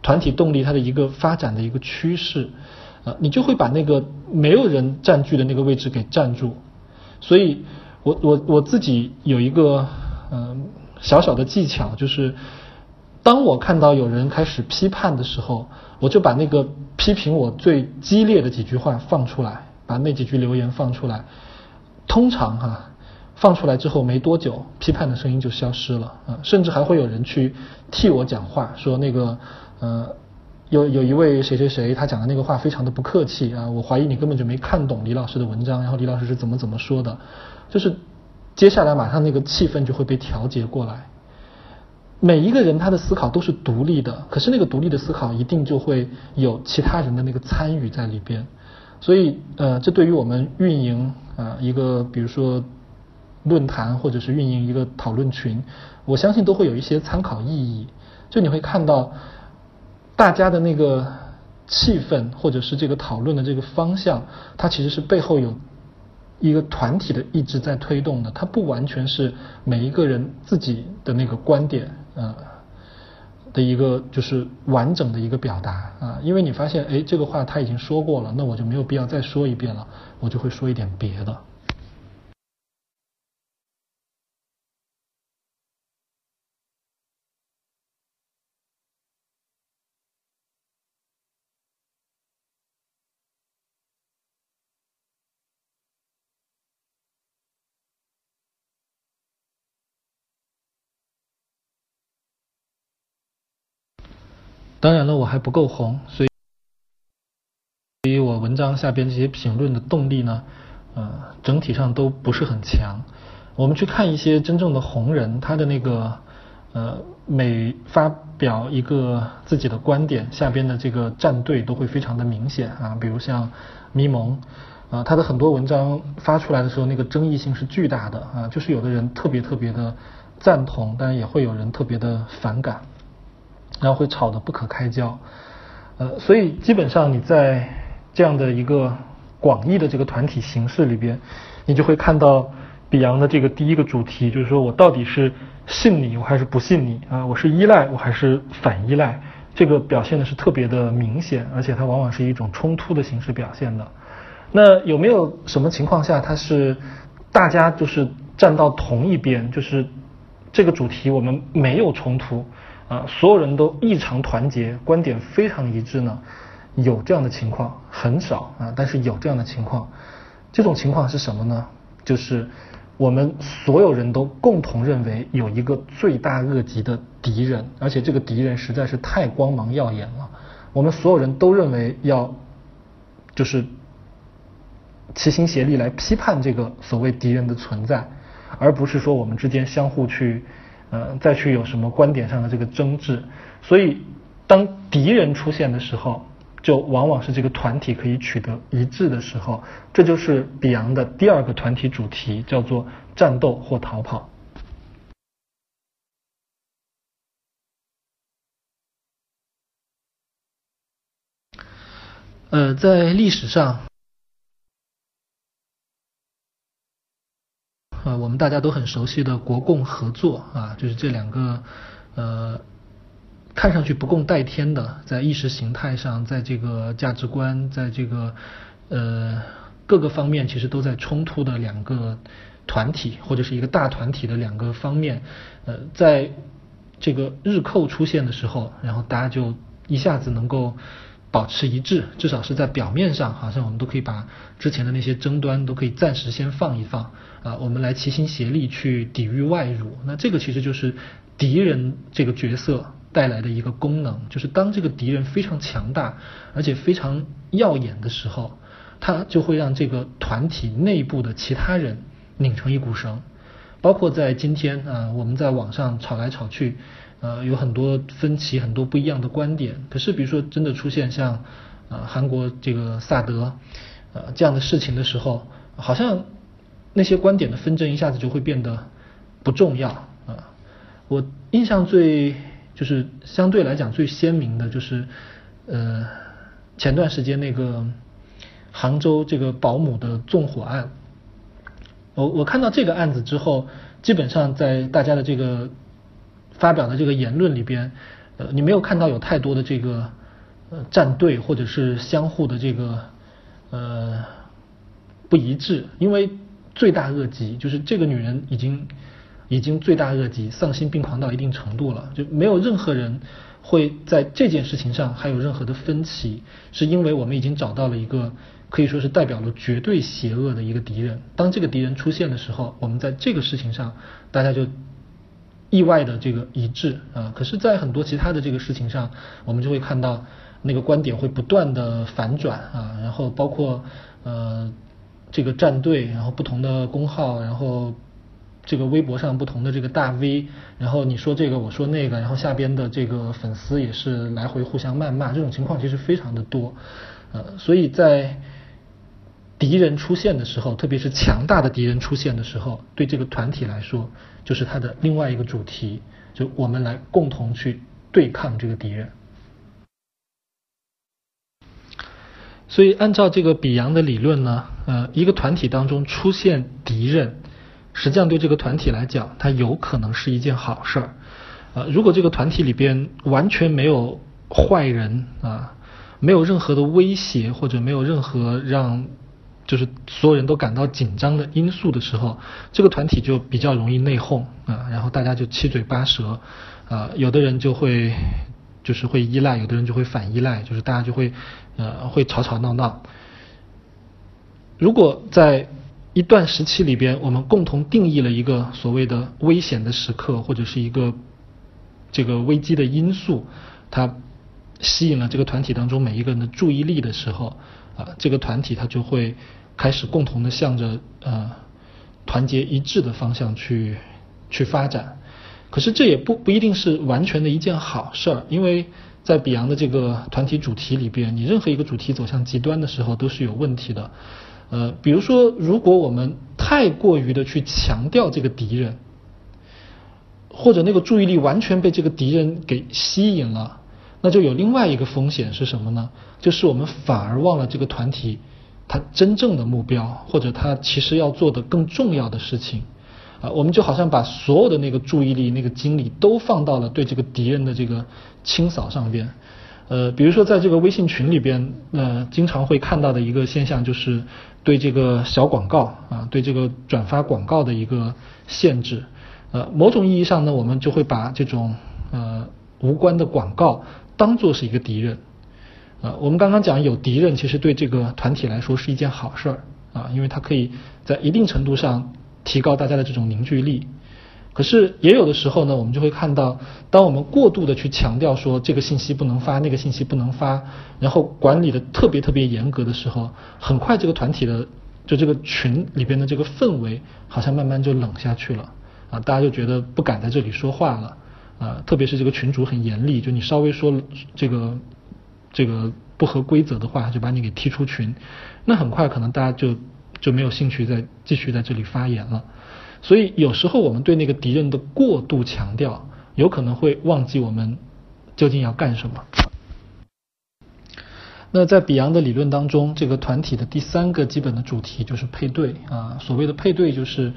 团体动力它的一个发展的一个趋势，啊，你就会把那个没有人占据的那个位置给占住。所以，我我我自己有一个嗯小小的技巧，就是当我看到有人开始批判的时候。我就把那个批评我最激烈的几句话放出来，把那几句留言放出来。通常哈，放出来之后没多久，批判的声音就消失了啊，甚至还会有人去替我讲话，说那个呃，有有一位谁谁谁，他讲的那个话非常的不客气啊，我怀疑你根本就没看懂李老师的文章，然后李老师是怎么怎么说的，就是接下来马上那个气氛就会被调节过来。每一个人他的思考都是独立的，可是那个独立的思考一定就会有其他人的那个参与在里边，所以呃，这对于我们运营啊一个比如说论坛或者是运营一个讨论群，我相信都会有一些参考意义。就你会看到大家的那个气氛或者是这个讨论的这个方向，它其实是背后有一个团体的意志在推动的，它不完全是每一个人自己的那个观点，呃，的一个就是完整的一个表达啊。因为你发现，哎，这个话他已经说过了，那我就没有必要再说一遍了，我就会说一点别的。当然了，我还不够红，所以，所以我文章下边这些评论的动力呢，呃，整体上都不是很强。我们去看一些真正的红人，他的那个呃，每发表一个自己的观点，下边的这个站队都会非常的明显啊。比如像咪蒙，啊，他的很多文章发出来的时候，那个争议性是巨大的啊，就是有的人特别特别的赞同，但是也会有人特别的反感。然后会吵得不可开交，呃，所以基本上你在这样的一个广义的这个团体形式里边，你就会看到比昂的这个第一个主题，就是说我到底是信你，我还是不信你啊？我是依赖，我还是反依赖？这个表现的是特别的明显，而且它往往是一种冲突的形式表现的。那有没有什么情况下它是大家就是站到同一边，就是这个主题我们没有冲突？啊，所有人都异常团结，观点非常一致呢。有这样的情况很少啊，但是有这样的情况。这种情况是什么呢？就是我们所有人都共同认为有一个罪大恶极的敌人，而且这个敌人实在是太光芒耀眼了。我们所有人都认为要就是齐心协力来批判这个所谓敌人的存在，而不是说我们之间相互去。呃，再去有什么观点上的这个争执，所以当敌人出现的时候，就往往是这个团体可以取得一致的时候，这就是比昂的第二个团体主题，叫做战斗或逃跑。呃，在历史上。呃，我们大家都很熟悉的国共合作啊，就是这两个呃看上去不共戴天的，在意识形态上，在这个价值观，在这个呃各个方面其实都在冲突的两个团体，或者是一个大团体的两个方面，呃，在这个日寇出现的时候，然后大家就一下子能够。保持一致，至少是在表面上，好像我们都可以把之前的那些争端都可以暂时先放一放啊，我们来齐心协力去抵御外辱。那这个其实就是敌人这个角色带来的一个功能，就是当这个敌人非常强大而且非常耀眼的时候，他就会让这个团体内部的其他人拧成一股绳。包括在今天啊，我们在网上吵来吵去。呃，有很多分歧，很多不一样的观点。可是，比如说真的出现像呃韩国这个萨德呃这样的事情的时候，好像那些观点的纷争一下子就会变得不重要啊。我印象最就是相对来讲最鲜明的就是呃前段时间那个杭州这个保姆的纵火案。我我看到这个案子之后，基本上在大家的这个。发表的这个言论里边，呃，你没有看到有太多的这个呃站队或者是相互的这个呃不一致，因为罪大恶极，就是这个女人已经已经罪大恶极、丧心病狂到一定程度了，就没有任何人会在这件事情上还有任何的分歧，是因为我们已经找到了一个可以说是代表了绝对邪恶的一个敌人。当这个敌人出现的时候，我们在这个事情上大家就。意外的这个一致啊，可是，在很多其他的这个事情上，我们就会看到那个观点会不断的反转啊，然后包括呃这个战队，然后不同的公号，然后这个微博上不同的这个大 V，然后你说这个我说那个，然后下边的这个粉丝也是来回互相谩骂，这种情况其实非常的多，呃，所以在敌人出现的时候，特别是强大的敌人出现的时候，对这个团体来说。就是它的另外一个主题，就我们来共同去对抗这个敌人。所以按照这个比扬的理论呢，呃，一个团体当中出现敌人，实际上对这个团体来讲，它有可能是一件好事儿。呃，如果这个团体里边完全没有坏人啊，没有任何的威胁或者没有任何让就是所有人都感到紧张的因素的时候，这个团体就比较容易内讧啊，然后大家就七嘴八舌啊，有的人就会就是会依赖，有的人就会反依赖，就是大家就会呃会吵吵闹闹。如果在一段时期里边，我们共同定义了一个所谓的危险的时刻，或者是一个这个危机的因素，它吸引了这个团体当中每一个人的注意力的时候，啊，这个团体它就会开始共同的向着呃团结一致的方向去去发展。可是这也不不一定是完全的一件好事儿，因为在比昂的这个团体主题里边，你任何一个主题走向极端的时候都是有问题的。呃，比如说，如果我们太过于的去强调这个敌人，或者那个注意力完全被这个敌人给吸引了，那就有另外一个风险是什么呢？就是我们反而忘了这个团体它真正的目标，或者它其实要做的更重要的事情啊，我们就好像把所有的那个注意力、那个精力都放到了对这个敌人的这个清扫上边。呃，比如说在这个微信群里边，呃，经常会看到的一个现象就是。对这个小广告啊，对这个转发广告的一个限制，呃，某种意义上呢，我们就会把这种呃无关的广告当做是一个敌人，呃，我们刚刚讲有敌人，其实对这个团体来说是一件好事儿啊，因为它可以在一定程度上提高大家的这种凝聚力。可是也有的时候呢，我们就会看到，当我们过度的去强调说这个信息不能发，那个信息不能发，然后管理的特别特别严格的时候，很快这个团体的就这个群里边的这个氛围好像慢慢就冷下去了啊，大家就觉得不敢在这里说话了啊，特别是这个群主很严厉，就你稍微说这个这个不合规则的话，就把你给踢出群，那很快可能大家就就没有兴趣再继续在这里发言了。所以有时候我们对那个敌人的过度强调，有可能会忘记我们究竟要干什么。那在比昂的理论当中，这个团体的第三个基本的主题就是配对啊。所谓的配对，就是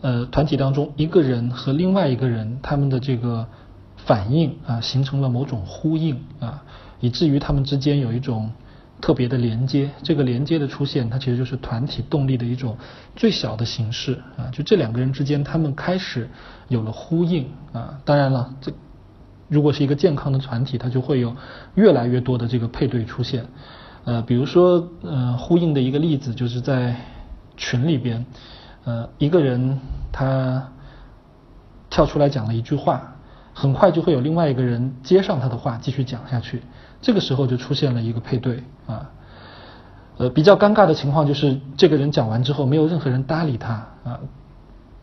呃团体当中一个人和另外一个人他们的这个反应啊，形成了某种呼应啊，以至于他们之间有一种。特别的连接，这个连接的出现，它其实就是团体动力的一种最小的形式啊。就这两个人之间，他们开始有了呼应啊。当然了，这如果是一个健康的团体，它就会有越来越多的这个配对出现。呃，比如说，呃，呼应的一个例子就是在群里边，呃，一个人他跳出来讲了一句话，很快就会有另外一个人接上他的话继续讲下去。这个时候就出现了一个配对啊，呃，比较尴尬的情况就是这个人讲完之后，没有任何人搭理他啊，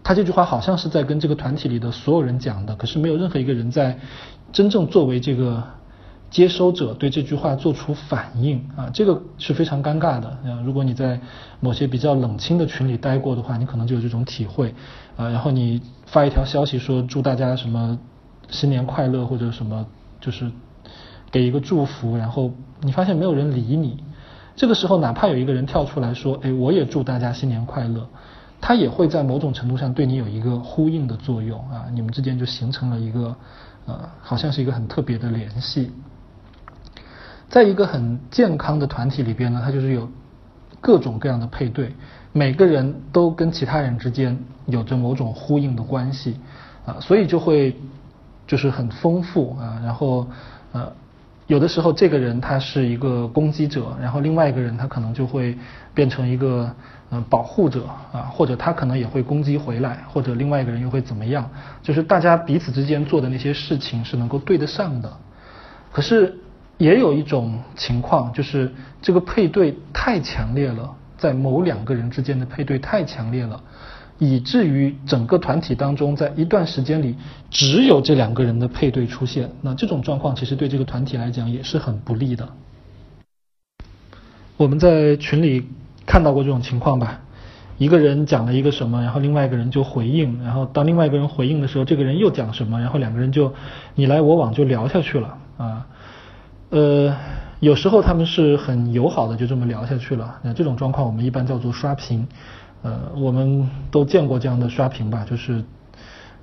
他这句话好像是在跟这个团体里的所有人讲的，可是没有任何一个人在真正作为这个接收者对这句话做出反应啊，这个是非常尴尬的啊。如果你在某些比较冷清的群里待过的话，你可能就有这种体会啊。然后你发一条消息说祝大家什么新年快乐或者什么，就是。给一个祝福，然后你发现没有人理你，这个时候哪怕有一个人跳出来说：“哎，我也祝大家新年快乐。”他也会在某种程度上对你有一个呼应的作用啊，你们之间就形成了一个呃，好像是一个很特别的联系。在一个很健康的团体里边呢，它就是有各种各样的配对，每个人都跟其他人之间有着某种呼应的关系啊，所以就会就是很丰富啊，然后呃。有的时候，这个人他是一个攻击者，然后另外一个人他可能就会变成一个嗯保护者啊，或者他可能也会攻击回来，或者另外一个人又会怎么样？就是大家彼此之间做的那些事情是能够对得上的。可是也有一种情况，就是这个配对太强烈了，在某两个人之间的配对太强烈了。以至于整个团体当中，在一段时间里只有这两个人的配对出现，那这种状况其实对这个团体来讲也是很不利的。我们在群里看到过这种情况吧？一个人讲了一个什么，然后另外一个人就回应，然后当另外一个人回应的时候，这个人又讲什么，然后两个人就你来我往就聊下去了啊。呃，有时候他们是很友好的，就这么聊下去了。那这种状况我们一般叫做刷屏。呃，我们都见过这样的刷屏吧？就是，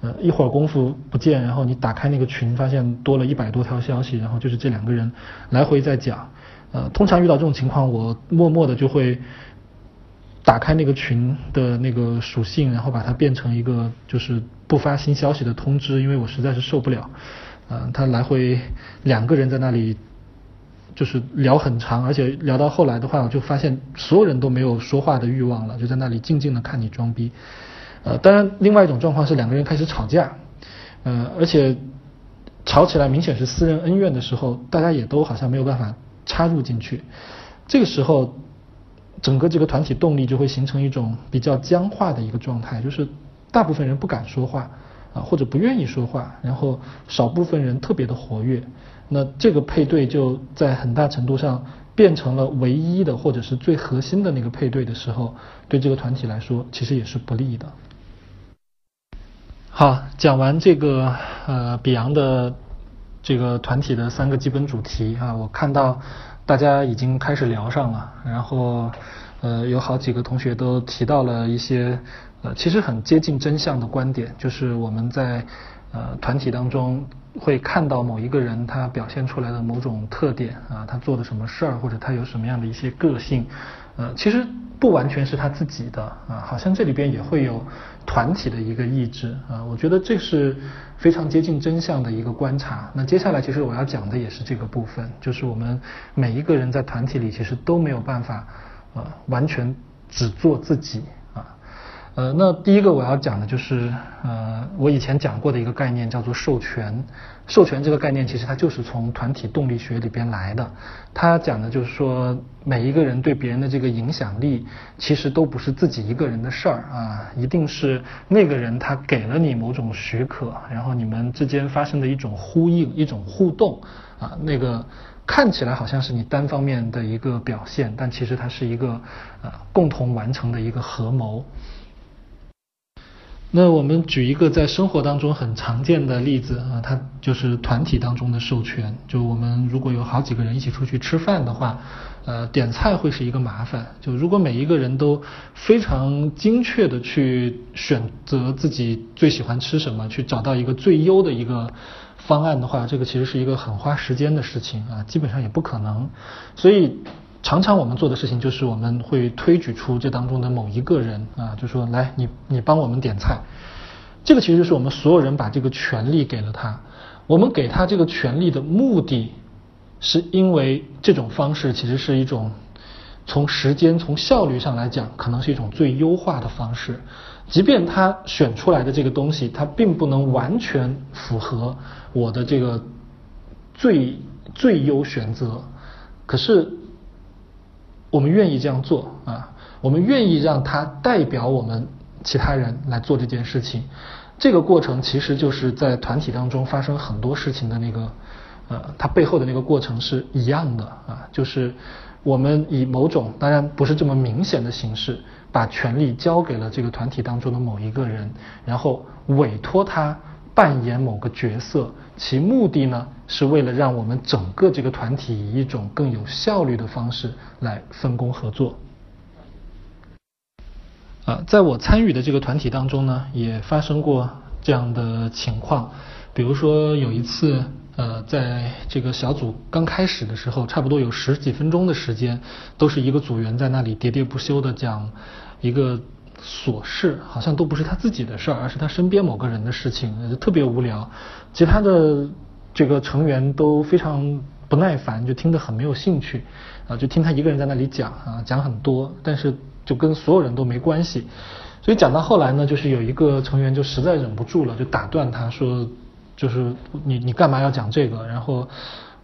呃，一会儿功夫不见，然后你打开那个群，发现多了一百多条消息，然后就是这两个人来回在讲。呃，通常遇到这种情况，我默默的就会打开那个群的那个属性，然后把它变成一个就是不发新消息的通知，因为我实在是受不了。呃，他来回两个人在那里。就是聊很长，而且聊到后来的话，我就发现所有人都没有说话的欲望了，就在那里静静的看你装逼。呃，当然，另外一种状况是两个人开始吵架，呃，而且吵起来明显是私人恩怨的时候，大家也都好像没有办法插入进去。这个时候，整个这个团体动力就会形成一种比较僵化的一个状态，就是大部分人不敢说话啊，或者不愿意说话，然后少部分人特别的活跃。那这个配对就在很大程度上变成了唯一的或者是最核心的那个配对的时候，对这个团体来说其实也是不利的。好，讲完这个呃比昂的这个团体的三个基本主题啊，我看到大家已经开始聊上了，然后呃有好几个同学都提到了一些呃其实很接近真相的观点，就是我们在呃团体当中。会看到某一个人他表现出来的某种特点啊，他做的什么事儿，或者他有什么样的一些个性，呃，其实不完全是他自己的啊，好像这里边也会有团体的一个意志啊，我觉得这是非常接近真相的一个观察。那接下来其实我要讲的也是这个部分，就是我们每一个人在团体里其实都没有办法呃完全只做自己。呃，那第一个我要讲的就是，呃，我以前讲过的一个概念叫做授权。授权这个概念其实它就是从团体动力学里边来的。它讲的就是说，每一个人对别人的这个影响力，其实都不是自己一个人的事儿啊，一定是那个人他给了你某种许可，然后你们之间发生的一种呼应、一种互动啊，那个看起来好像是你单方面的一个表现，但其实它是一个呃共同完成的一个合谋。那我们举一个在生活当中很常见的例子啊，它就是团体当中的授权。就我们如果有好几个人一起出去吃饭的话，呃，点菜会是一个麻烦。就如果每一个人都非常精确的去选择自己最喜欢吃什么，去找到一个最优的一个方案的话，这个其实是一个很花时间的事情啊，基本上也不可能。所以。常常我们做的事情就是我们会推举出这当中的某一个人啊，就说来你你帮我们点菜，这个其实就是我们所有人把这个权利给了他。我们给他这个权利的目的，是因为这种方式其实是一种从时间从效率上来讲，可能是一种最优化的方式。即便他选出来的这个东西，它并不能完全符合我的这个最最优选择，可是。我们愿意这样做啊，我们愿意让他代表我们其他人来做这件事情。这个过程其实就是在团体当中发生很多事情的那个，呃，它背后的那个过程是一样的啊，就是我们以某种当然不是这么明显的形式，把权力交给了这个团体当中的某一个人，然后委托他。扮演某个角色，其目的呢，是为了让我们整个这个团体以一种更有效率的方式来分工合作。啊，在我参与的这个团体当中呢，也发生过这样的情况。比如说有一次，呃，在这个小组刚开始的时候，差不多有十几分钟的时间，都是一个组员在那里喋喋不休的讲一个。琐事好像都不是他自己的事儿，而是他身边某个人的事情，就特别无聊。其他的这个成员都非常不耐烦，就听得很没有兴趣啊，就听他一个人在那里讲啊，讲很多，但是就跟所有人都没关系。所以讲到后来呢，就是有一个成员就实在忍不住了，就打断他说：“就是你你干嘛要讲这个？然后，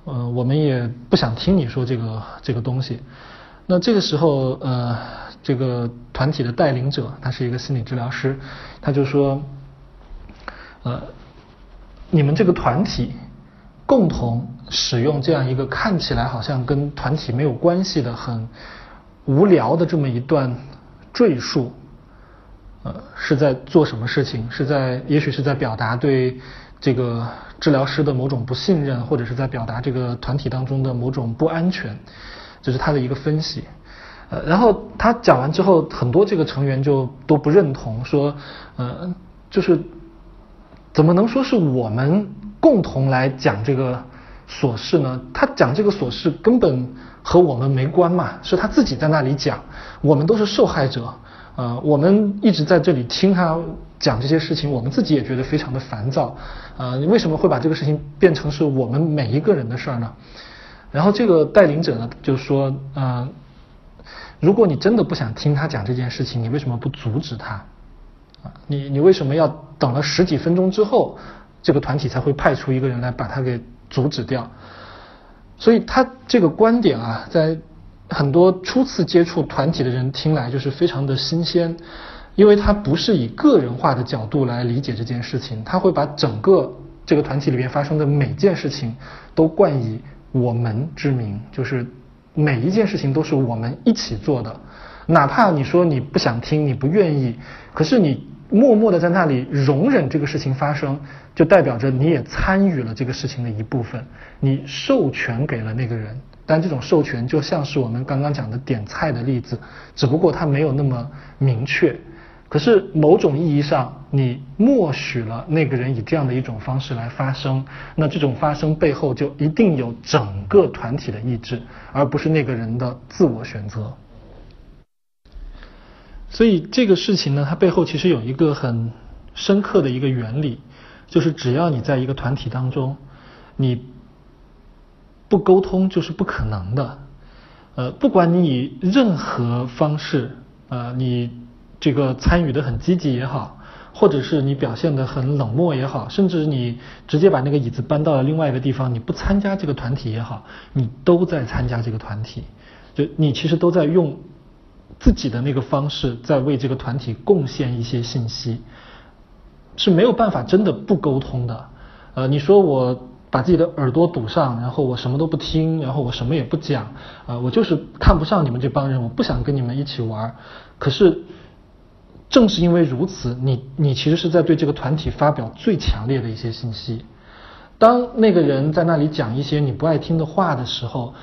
呃，我们也不想听你说这个这个东西。”那这个时候，呃。这个团体的带领者，他是一个心理治疗师，他就说，呃，你们这个团体共同使用这样一个看起来好像跟团体没有关系的很无聊的这么一段赘述，呃，是在做什么事情？是在也许是在表达对这个治疗师的某种不信任，或者是在表达这个团体当中的某种不安全，这是他的一个分析。呃，然后他讲完之后，很多这个成员就都不认同，说，呃，就是怎么能说是我们共同来讲这个琐事呢？他讲这个琐事根本和我们没关嘛，是他自己在那里讲，我们都是受害者。呃，我们一直在这里听他讲这些事情，我们自己也觉得非常的烦躁。呃，为什么会把这个事情变成是我们每一个人的事儿呢？然后这个带领者呢，就说，嗯。如果你真的不想听他讲这件事情，你为什么不阻止他？啊，你你为什么要等了十几分钟之后，这个团体才会派出一个人来把他给阻止掉？所以他这个观点啊，在很多初次接触团体的人听来就是非常的新鲜，因为他不是以个人化的角度来理解这件事情，他会把整个这个团体里面发生的每件事情都冠以我们之名，就是。每一件事情都是我们一起做的，哪怕你说你不想听，你不愿意，可是你默默的在那里容忍这个事情发生，就代表着你也参与了这个事情的一部分，你授权给了那个人，但这种授权就像是我们刚刚讲的点菜的例子，只不过它没有那么明确。可是某种意义上，你默许了那个人以这样的一种方式来发生，那这种发生背后就一定有整个团体的意志，而不是那个人的自我选择。所以这个事情呢，它背后其实有一个很深刻的一个原理，就是只要你在一个团体当中，你不沟通就是不可能的。呃，不管你以任何方式，呃，你。这个参与的很积极也好，或者是你表现的很冷漠也好，甚至你直接把那个椅子搬到了另外一个地方，你不参加这个团体也好，你都在参加这个团体，就你其实都在用自己的那个方式在为这个团体贡献一些信息，是没有办法真的不沟通的。呃，你说我把自己的耳朵堵上，然后我什么都不听，然后我什么也不讲，啊，我就是看不上你们这帮人，我不想跟你们一起玩，可是。正是因为如此，你你其实是在对这个团体发表最强烈的一些信息。当那个人在那里讲一些你不爱听的话的时候，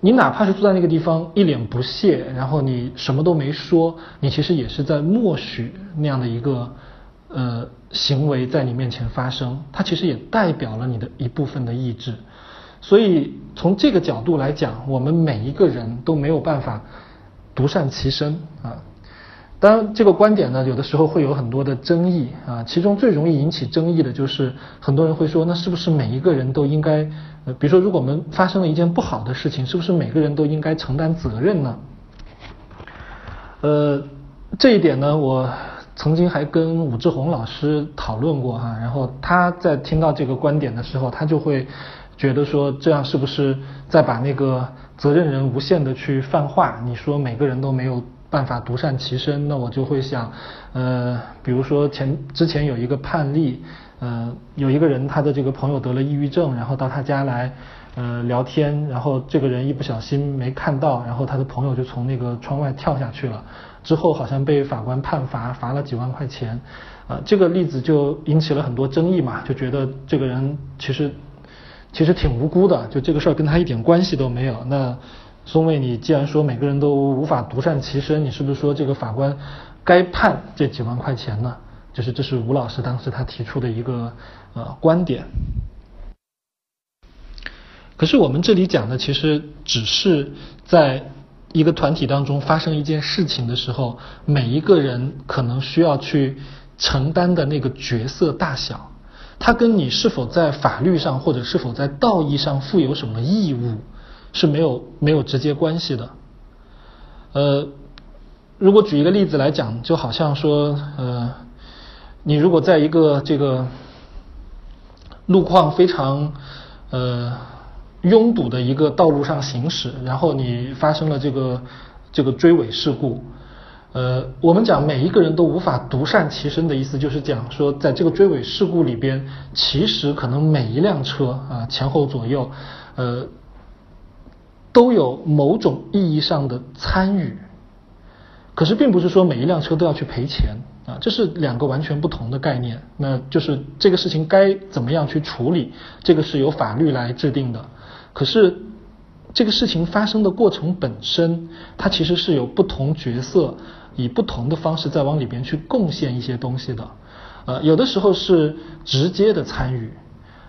你哪怕是坐在那个地方一脸不屑，然后你什么都没说，你其实也是在默许那样的一个呃行为在你面前发生。它其实也代表了你的一部分的意志。所以从这个角度来讲，我们每一个人都没有办法独善其身啊。当然，这个观点呢，有的时候会有很多的争议啊。其中最容易引起争议的就是很多人会说，那是不是每一个人都应该，呃，比如说，如果我们发生了一件不好的事情，是不是每个人都应该承担责任呢？呃，这一点呢，我曾经还跟武志红老师讨论过哈。然后他在听到这个观点的时候，他就会觉得说，这样是不是在把那个责任人无限的去泛化？你说每个人都没有。办法独善其身，那我就会想，呃，比如说前之前有一个判例，呃，有一个人他的这个朋友得了抑郁症，然后到他家来，呃，聊天，然后这个人一不小心没看到，然后他的朋友就从那个窗外跳下去了，之后好像被法官判罚，罚了几万块钱，啊，这个例子就引起了很多争议嘛，就觉得这个人其实其实挺无辜的，就这个事儿跟他一点关系都没有，那。松蔚，你既然说每个人都无法独善其身，你是不是说这个法官该判这几万块钱呢？就是这是吴老师当时他提出的一个呃观点。可是我们这里讲的其实只是在一个团体当中发生一件事情的时候，每一个人可能需要去承担的那个角色大小，它跟你是否在法律上或者是否在道义上负有什么义务。是没有没有直接关系的，呃，如果举一个例子来讲，就好像说，呃，你如果在一个这个路况非常呃拥堵的一个道路上行驶，然后你发生了这个这个追尾事故，呃，我们讲每一个人都无法独善其身的意思，就是讲说，在这个追尾事故里边，其实可能每一辆车啊前后左右，呃。都有某种意义上的参与，可是并不是说每一辆车都要去赔钱啊，这是两个完全不同的概念。那就是这个事情该怎么样去处理，这个是由法律来制定的。可是这个事情发生的过程本身，它其实是有不同角色以不同的方式在往里边去贡献一些东西的。呃，有的时候是直接的参与。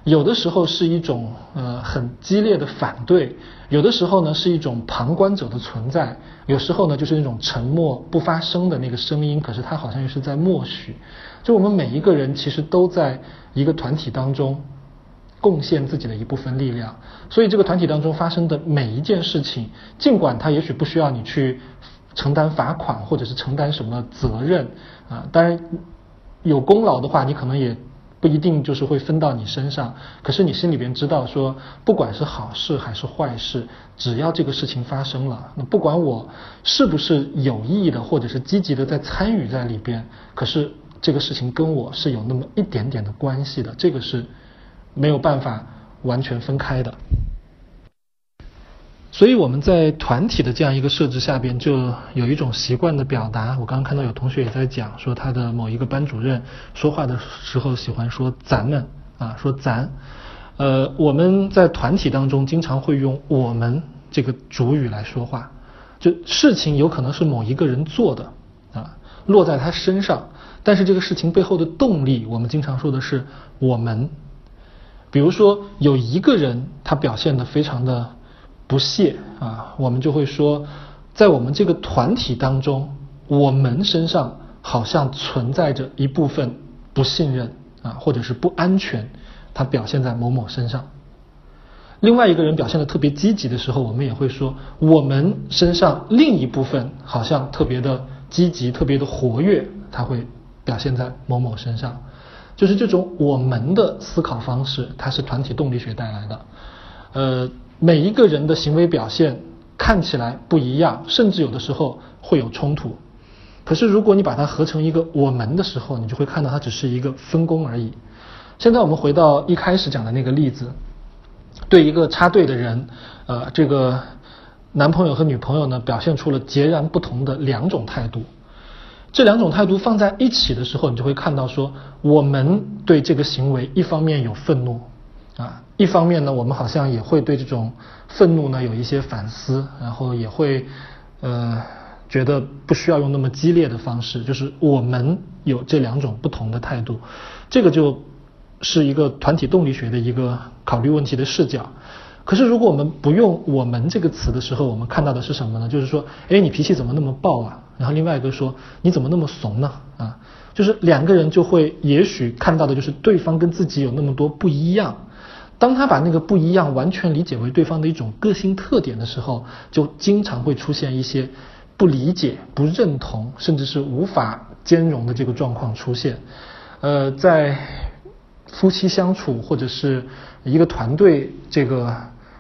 有的时候是一种呃很激烈的反对，有的时候呢是一种旁观者的存在，有时候呢就是那种沉默不发声的那个声音，可是他好像又是在默许。就我们每一个人其实都在一个团体当中贡献自己的一部分力量，所以这个团体当中发生的每一件事情，尽管他也许不需要你去承担罚款或者是承担什么责任啊，当然有功劳的话，你可能也。不一定就是会分到你身上，可是你心里边知道说，不管是好事还是坏事，只要这个事情发生了，那不管我是不是有意的或者是积极的在参与在里边，可是这个事情跟我是有那么一点点的关系的，这个是没有办法完全分开的。所以我们在团体的这样一个设置下边，就有一种习惯的表达。我刚刚看到有同学也在讲，说他的某一个班主任说话的时候喜欢说“咱们”啊，说“咱”。呃，我们在团体当中经常会用“我们”这个主语来说话，就事情有可能是某一个人做的啊，落在他身上，但是这个事情背后的动力，我们经常说的是“我们”。比如说有一个人，他表现的非常的。不屑啊，我们就会说，在我们这个团体当中，我们身上好像存在着一部分不信任啊，或者是不安全，它表现在某某身上。另外一个人表现的特别积极的时候，我们也会说，我们身上另一部分好像特别的积极、特别的活跃，它会表现在某某身上。就是这种我们的思考方式，它是团体动力学带来的，呃。每一个人的行为表现看起来不一样，甚至有的时候会有冲突。可是如果你把它合成一个我们的时候，你就会看到它只是一个分工而已。现在我们回到一开始讲的那个例子，对一个插队的人，呃，这个男朋友和女朋友呢，表现出了截然不同的两种态度。这两种态度放在一起的时候，你就会看到说，我们对这个行为一方面有愤怒。一方面呢，我们好像也会对这种愤怒呢有一些反思，然后也会呃觉得不需要用那么激烈的方式，就是我们有这两种不同的态度，这个就是一个团体动力学的一个考虑问题的视角。可是如果我们不用“我们”这个词的时候，我们看到的是什么呢？就是说，哎，你脾气怎么那么暴啊？然后另外一个说，你怎么那么怂呢？啊，就是两个人就会也许看到的就是对方跟自己有那么多不一样。当他把那个不一样完全理解为对方的一种个性特点的时候，就经常会出现一些不理解、不认同，甚至是无法兼容的这个状况出现。呃，在夫妻相处或者是一个团队这个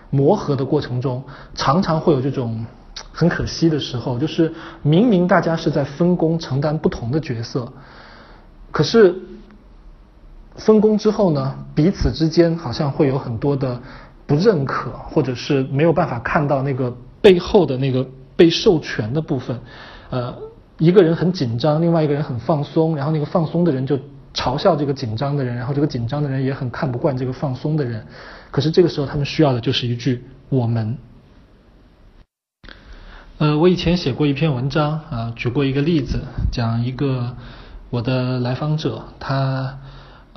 磨合的过程中，常常会有这种很可惜的时候，就是明明大家是在分工承担不同的角色，可是。分工之后呢，彼此之间好像会有很多的不认可，或者是没有办法看到那个背后的那个被授权的部分。呃，一个人很紧张，另外一个人很放松，然后那个放松的人就嘲笑这个紧张的人，然后这个紧张的人也很看不惯这个放松的人。可是这个时候他们需要的就是一句“我们”。呃，我以前写过一篇文章啊，举过一个例子，讲一个我的来访者他。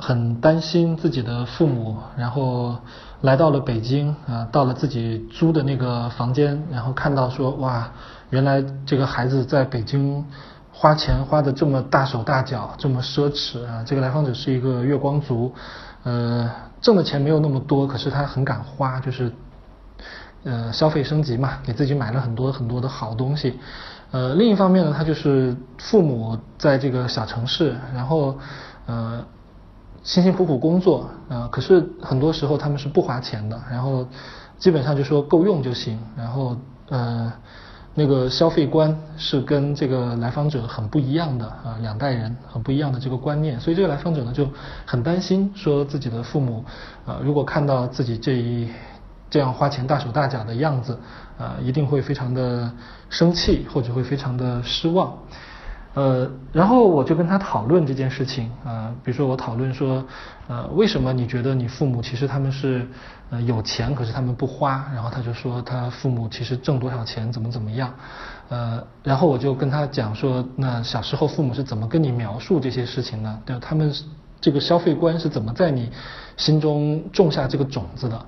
很担心自己的父母，然后来到了北京啊，到了自己租的那个房间，然后看到说哇，原来这个孩子在北京花钱花的这么大手大脚，这么奢侈啊。这个来访者是一个月光族，呃，挣的钱没有那么多，可是他很敢花，就是呃消费升级嘛，给自己买了很多很多的好东西。呃，另一方面呢，他就是父母在这个小城市，然后呃。辛辛苦苦工作啊，可是很多时候他们是不花钱的，然后基本上就说够用就行，然后呃那个消费观是跟这个来访者很不一样的啊，两代人很不一样的这个观念，所以这个来访者呢就很担心，说自己的父母啊如果看到自己这一这样花钱大手大脚的样子啊，一定会非常的生气或者会非常的失望。呃，然后我就跟他讨论这件事情啊，比如说我讨论说，呃，为什么你觉得你父母其实他们是呃有钱，可是他们不花？然后他就说他父母其实挣多少钱，怎么怎么样？呃，然后我就跟他讲说，那小时候父母是怎么跟你描述这些事情呢？对，他们这个消费观是怎么在你心中种下这个种子的？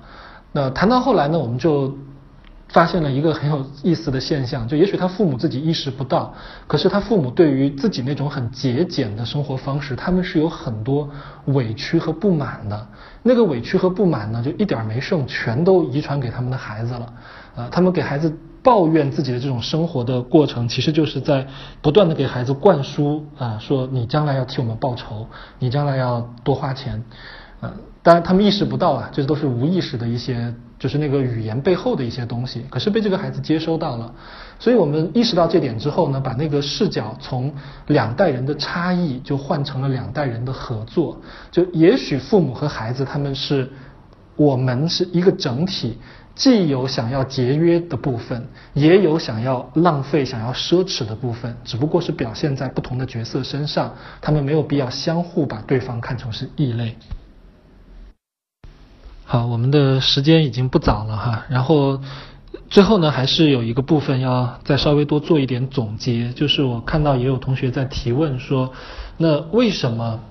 那谈到后来呢，我们就。发现了一个很有意思的现象，就也许他父母自己意识不到，可是他父母对于自己那种很节俭的生活方式，他们是有很多委屈和不满的。那个委屈和不满呢，就一点没剩，全都遗传给他们的孩子了。呃，他们给孩子抱怨自己的这种生活的过程，其实就是在不断的给孩子灌输啊，说你将来要替我们报仇，你将来要多花钱。呃，当然他们意识不到啊，这都是无意识的一些。就是那个语言背后的一些东西，可是被这个孩子接收到了，所以我们意识到这点之后呢，把那个视角从两代人的差异，就换成了两代人的合作。就也许父母和孩子他们是，我们是一个整体，既有想要节约的部分，也有想要浪费、想要奢侈的部分，只不过是表现在不同的角色身上，他们没有必要相互把对方看成是异类。好，我们的时间已经不早了哈，然后最后呢，还是有一个部分要再稍微多做一点总结，就是我看到也有同学在提问说，那为什么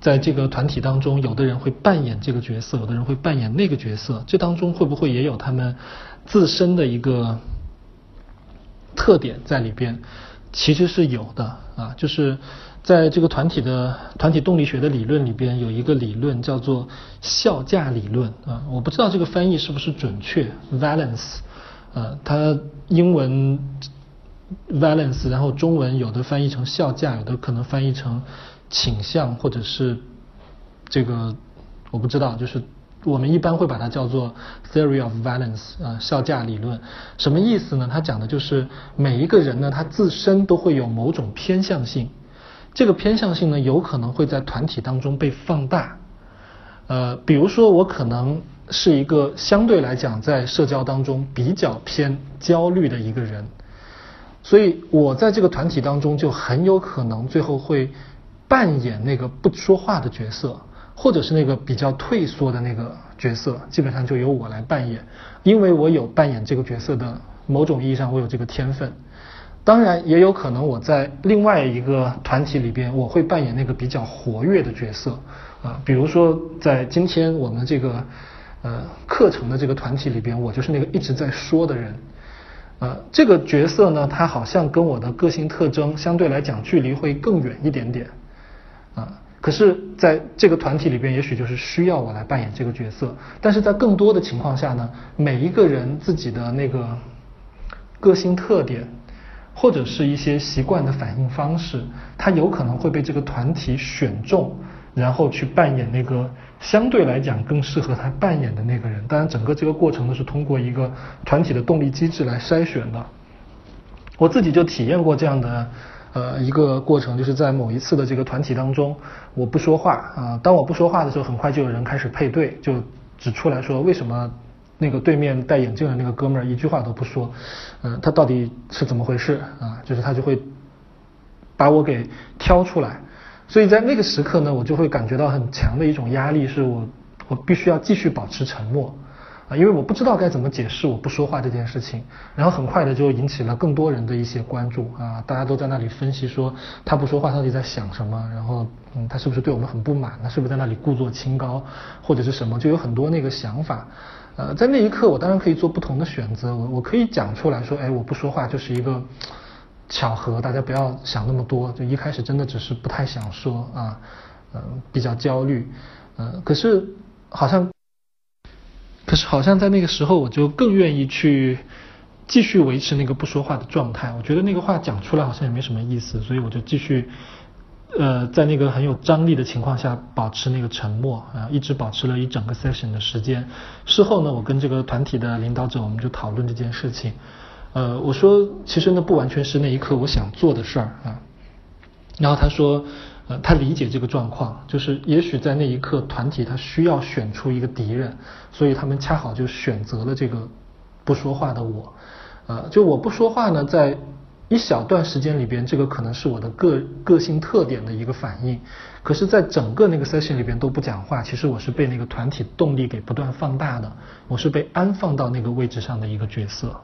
在这个团体当中，有的人会扮演这个角色，有的人会扮演那个角色，这当中会不会也有他们自身的一个特点在里边？其实是有的啊，就是。在这个团体的团体动力学的理论里边，有一个理论叫做效价理论啊，我不知道这个翻译是不是准确，valence，呃，它英文 valence，然后中文有的翻译成效价，有的可能翻译成倾向，或者是这个我不知道，就是我们一般会把它叫做 theory of valence，啊，效价理论，什么意思呢？它讲的就是每一个人呢，他自身都会有某种偏向性。这个偏向性呢，有可能会在团体当中被放大。呃，比如说我可能是一个相对来讲在社交当中比较偏焦虑的一个人，所以我在这个团体当中就很有可能最后会扮演那个不说话的角色，或者是那个比较退缩的那个角色，基本上就由我来扮演，因为我有扮演这个角色的某种意义上我有这个天分。当然也有可能我在另外一个团体里边，我会扮演那个比较活跃的角色啊，比如说在今天我们这个呃课程的这个团体里边，我就是那个一直在说的人，呃，这个角色呢，它好像跟我的个性特征相对来讲距离会更远一点点啊，可是在这个团体里边，也许就是需要我来扮演这个角色，但是在更多的情况下呢，每一个人自己的那个个性特点。或者是一些习惯的反应方式，他有可能会被这个团体选中，然后去扮演那个相对来讲更适合他扮演的那个人。当然，整个这个过程呢是通过一个团体的动力机制来筛选的。我自己就体验过这样的呃一个过程，就是在某一次的这个团体当中，我不说话啊，当我不说话的时候，很快就有人开始配对，就指出来说为什么。那个对面戴眼镜的那个哥们儿一句话都不说，嗯，他到底是怎么回事啊？就是他就会把我给挑出来，所以在那个时刻呢，我就会感觉到很强的一种压力，是我我必须要继续保持沉默啊，因为我不知道该怎么解释我不说话这件事情。然后很快的就引起了更多人的一些关注啊，大家都在那里分析说他不说话到底在想什么，然后嗯，他是不是对我们很不满？他是不是在那里故作清高或者是什么？就有很多那个想法。呃，在那一刻，我当然可以做不同的选择。我我可以讲出来说，哎，我不说话就是一个巧合，大家不要想那么多。就一开始真的只是不太想说啊，嗯，比较焦虑，嗯，可是好像，可是好像在那个时候，我就更愿意去继续维持那个不说话的状态。我觉得那个话讲出来好像也没什么意思，所以我就继续。呃，在那个很有张力的情况下，保持那个沉默啊，一直保持了一整个 session 的时间。事后呢，我跟这个团体的领导者，我们就讨论这件事情。呃，我说，其实呢不完全是那一刻我想做的事儿啊。然后他说，呃，他理解这个状况，就是也许在那一刻，团体他需要选出一个敌人，所以他们恰好就选择了这个不说话的我。呃，就我不说话呢，在。一小段时间里边，这个可能是我的个个性特点的一个反应。可是，在整个那个 session 里边都不讲话，其实我是被那个团体动力给不断放大的，我是被安放到那个位置上的一个角色。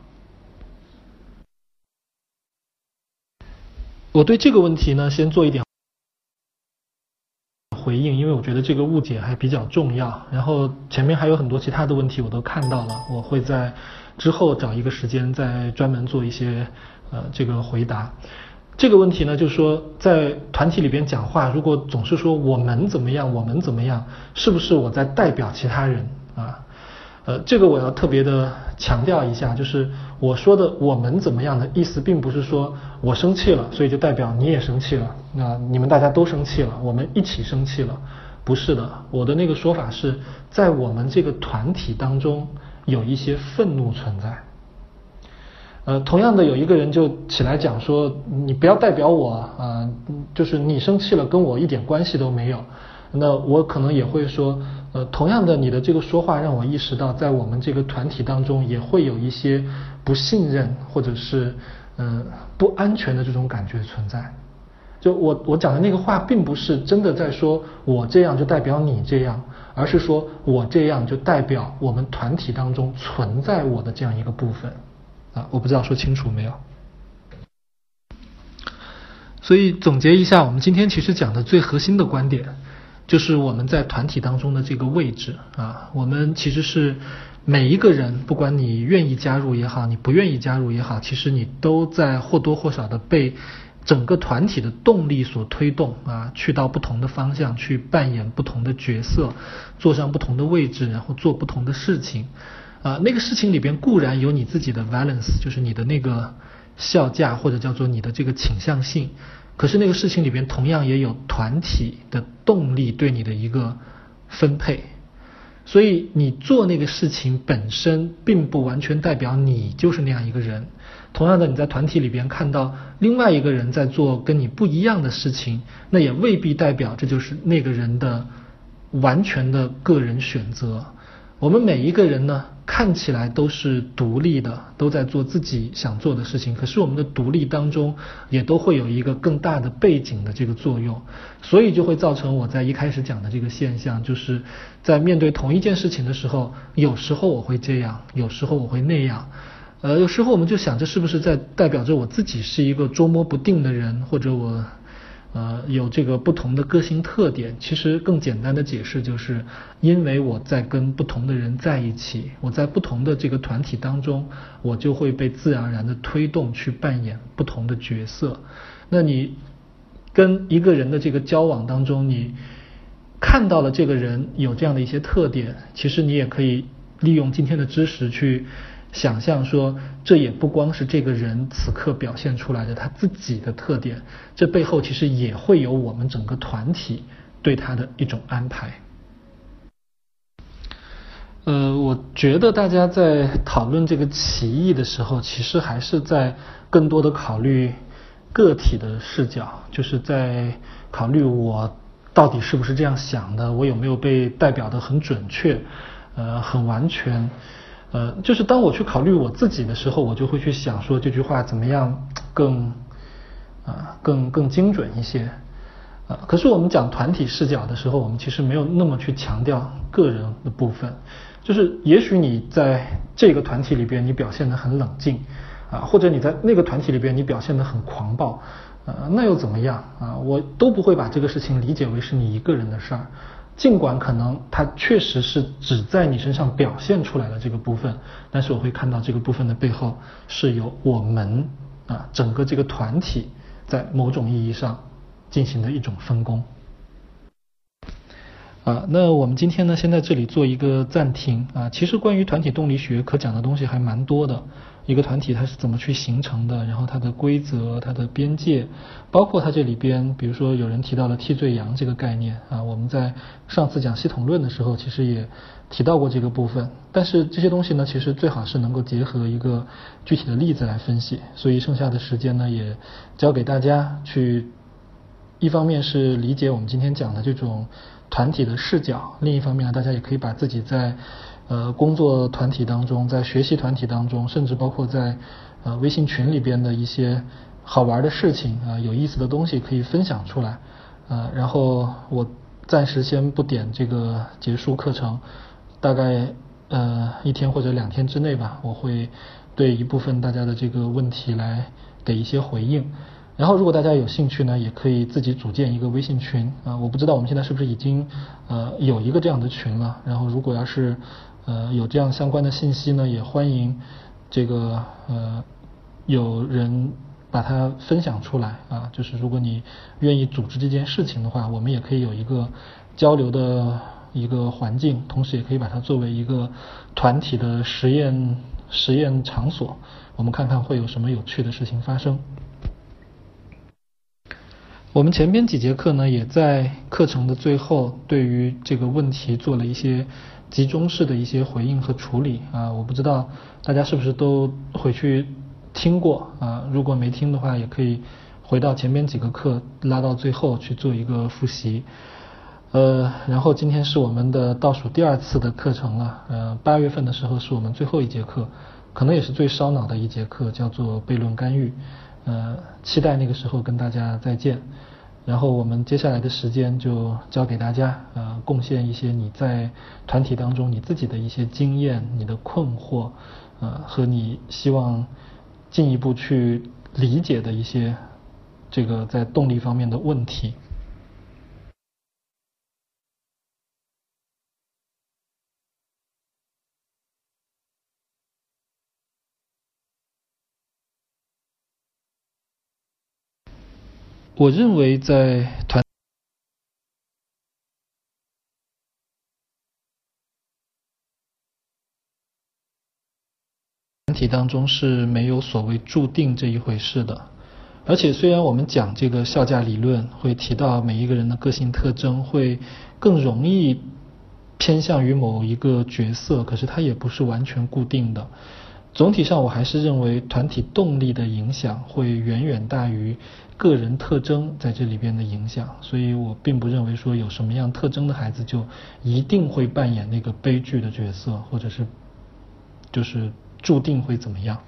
我对这个问题呢，先做一点回应，因为我觉得这个误解还比较重要。然后前面还有很多其他的问题我都看到了，我会在之后找一个时间再专门做一些呃这个回答。这个问题呢，就是说，在团体里边讲话，如果总是说我们怎么样，我们怎么样，是不是我在代表其他人啊？呃，这个我要特别的强调一下，就是我说的我们怎么样的意思，并不是说我生气了，所以就代表你也生气了，那你们大家都生气了，我们一起生气了，不是的，我的那个说法是在我们这个团体当中有一些愤怒存在。呃，同样的，有一个人就起来讲说：“你不要代表我啊，就是你生气了，跟我一点关系都没有。”那我可能也会说：“呃，同样的，你的这个说话让我意识到，在我们这个团体当中，也会有一些不信任或者是嗯不安全的这种感觉存在。”就我我讲的那个话，并不是真的在说我这样就代表你这样，而是说我这样就代表我们团体当中存在我的这样一个部分。啊，我不知道说清楚没有。所以总结一下，我们今天其实讲的最核心的观点，就是我们在团体当中的这个位置啊。我们其实是每一个人，不管你愿意加入也好，你不愿意加入也好，其实你都在或多或少的被整个团体的动力所推动啊，去到不同的方向，去扮演不同的角色，坐上不同的位置，然后做不同的事情。啊，那个事情里边固然有你自己的 valence，就是你的那个效价或者叫做你的这个倾向性，可是那个事情里边同样也有团体的动力对你的一个分配，所以你做那个事情本身并不完全代表你就是那样一个人。同样的，你在团体里边看到另外一个人在做跟你不一样的事情，那也未必代表这就是那个人的完全的个人选择。我们每一个人呢，看起来都是独立的，都在做自己想做的事情。可是我们的独立当中，也都会有一个更大的背景的这个作用，所以就会造成我在一开始讲的这个现象，就是在面对同一件事情的时候，有时候我会这样，有时候我会那样。呃，有时候我们就想，这是不是在代表着我自己是一个捉摸不定的人，或者我？呃，有这个不同的个性特点，其实更简单的解释就是，因为我在跟不同的人在一起，我在不同的这个团体当中，我就会被自然而然的推动去扮演不同的角色。那你跟一个人的这个交往当中，你看到了这个人有这样的一些特点，其实你也可以利用今天的知识去。想象说，这也不光是这个人此刻表现出来的他自己的特点，这背后其实也会有我们整个团体对他的一种安排。呃，我觉得大家在讨论这个歧义的时候，其实还是在更多的考虑个体的视角，就是在考虑我到底是不是这样想的，我有没有被代表的很准确，呃，很完全。呃，就是当我去考虑我自己的时候，我就会去想说这句话怎么样更啊更更精准一些啊。可是我们讲团体视角的时候，我们其实没有那么去强调个人的部分。就是也许你在这个团体里边你表现的很冷静啊，或者你在那个团体里边你表现的很狂暴，呃，那又怎么样啊？我都不会把这个事情理解为是你一个人的事儿。尽管可能它确实是只在你身上表现出来的这个部分，但是我会看到这个部分的背后是由我们啊整个这个团体在某种意义上进行的一种分工。啊，那我们今天呢先在这里做一个暂停啊。其实关于团体动力学可讲的东西还蛮多的。一个团体它是怎么去形成的？然后它的规则、它的边界，包括它这里边，比如说有人提到了替罪羊这个概念啊，我们在上次讲系统论的时候，其实也提到过这个部分。但是这些东西呢，其实最好是能够结合一个具体的例子来分析。所以剩下的时间呢，也交给大家去，一方面是理解我们今天讲的这种团体的视角，另一方面呢，大家也可以把自己在。呃，工作团体当中，在学习团体当中，甚至包括在呃微信群里边的一些好玩的事情啊，有意思的东西可以分享出来，呃，然后我暂时先不点这个结束课程，大概呃一天或者两天之内吧，我会对一部分大家的这个问题来给一些回应。然后如果大家有兴趣呢，也可以自己组建一个微信群啊，我不知道我们现在是不是已经呃有一个这样的群了。然后如果要是呃有这样相关的信息呢，也欢迎这个呃有人。把它分享出来啊，就是如果你愿意组织这件事情的话，我们也可以有一个交流的一个环境，同时也可以把它作为一个团体的实验实验场所，我们看看会有什么有趣的事情发生。我们前边几节课呢，也在课程的最后对于这个问题做了一些集中式的一些回应和处理啊，我不知道大家是不是都回去。听过啊，如果没听的话，也可以回到前面几个课，拉到最后去做一个复习。呃，然后今天是我们的倒数第二次的课程了，呃，八月份的时候是我们最后一节课，可能也是最烧脑的一节课，叫做悖论干预。呃，期待那个时候跟大家再见。然后我们接下来的时间就交给大家，呃，贡献一些你在团体当中你自己的一些经验、你的困惑，呃，和你希望。进一步去理解的一些这个在动力方面的问题。我认为在团。体当中是没有所谓注定这一回事的，而且虽然我们讲这个效价理论会提到每一个人的个性特征会更容易偏向于某一个角色，可是它也不是完全固定的。总体上，我还是认为团体动力的影响会远远大于个人特征在这里边的影响，所以我并不认为说有什么样特征的孩子就一定会扮演那个悲剧的角色，或者是就是。注定会怎么样？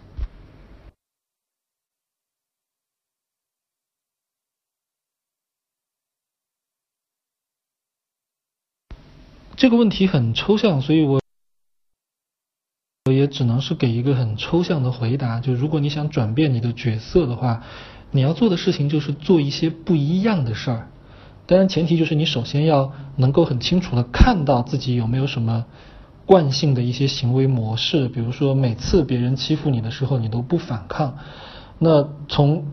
这个问题很抽象，所以我我也只能是给一个很抽象的回答。就如果你想转变你的角色的话，你要做的事情就是做一些不一样的事儿。当然，前提就是你首先要能够很清楚的看到自己有没有什么。惯性的一些行为模式，比如说每次别人欺负你的时候，你都不反抗，那从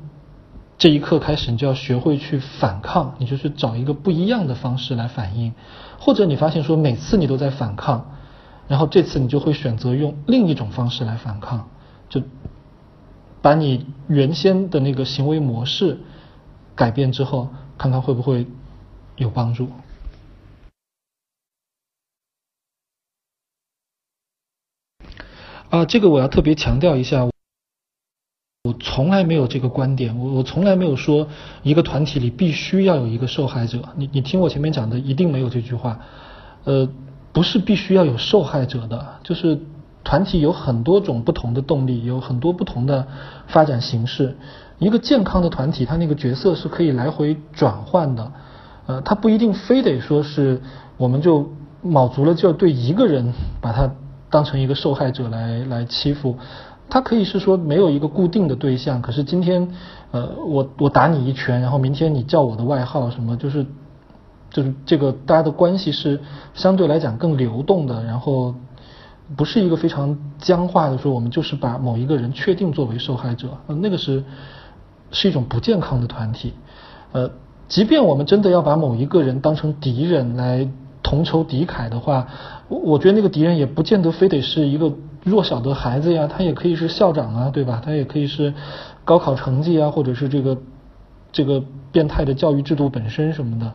这一刻开始，你就要学会去反抗，你就去找一个不一样的方式来反应，或者你发现说每次你都在反抗，然后这次你就会选择用另一种方式来反抗，就把你原先的那个行为模式改变之后，看看会不会有帮助。啊，这个我要特别强调一下，我从来没有这个观点，我我从来没有说一个团体里必须要有一个受害者。你你听我前面讲的，一定没有这句话。呃，不是必须要有受害者的，就是团体有很多种不同的动力，有很多不同的发展形式。一个健康的团体，它那个角色是可以来回转换的。呃，它不一定非得说是我们就卯足了劲儿对一个人把他。当成一个受害者来来欺负，它可以是说没有一个固定的对象，可是今天，呃，我 [laughs] 我打你一拳，然后明天你叫我的外号什么，就是就是这个大家的关系是相对来讲更流动的，然后不是一个非常僵化的说我们就是把某一个人确定作为受害者，那个是是一种不健康的团体，呃，即便我们真的要把某一个人当成敌人来。同仇敌忾的话，我我觉得那个敌人也不见得非得是一个弱小的孩子呀，他也可以是校长啊，对吧？他也可以是高考成绩啊，或者是这个这个变态的教育制度本身什么的。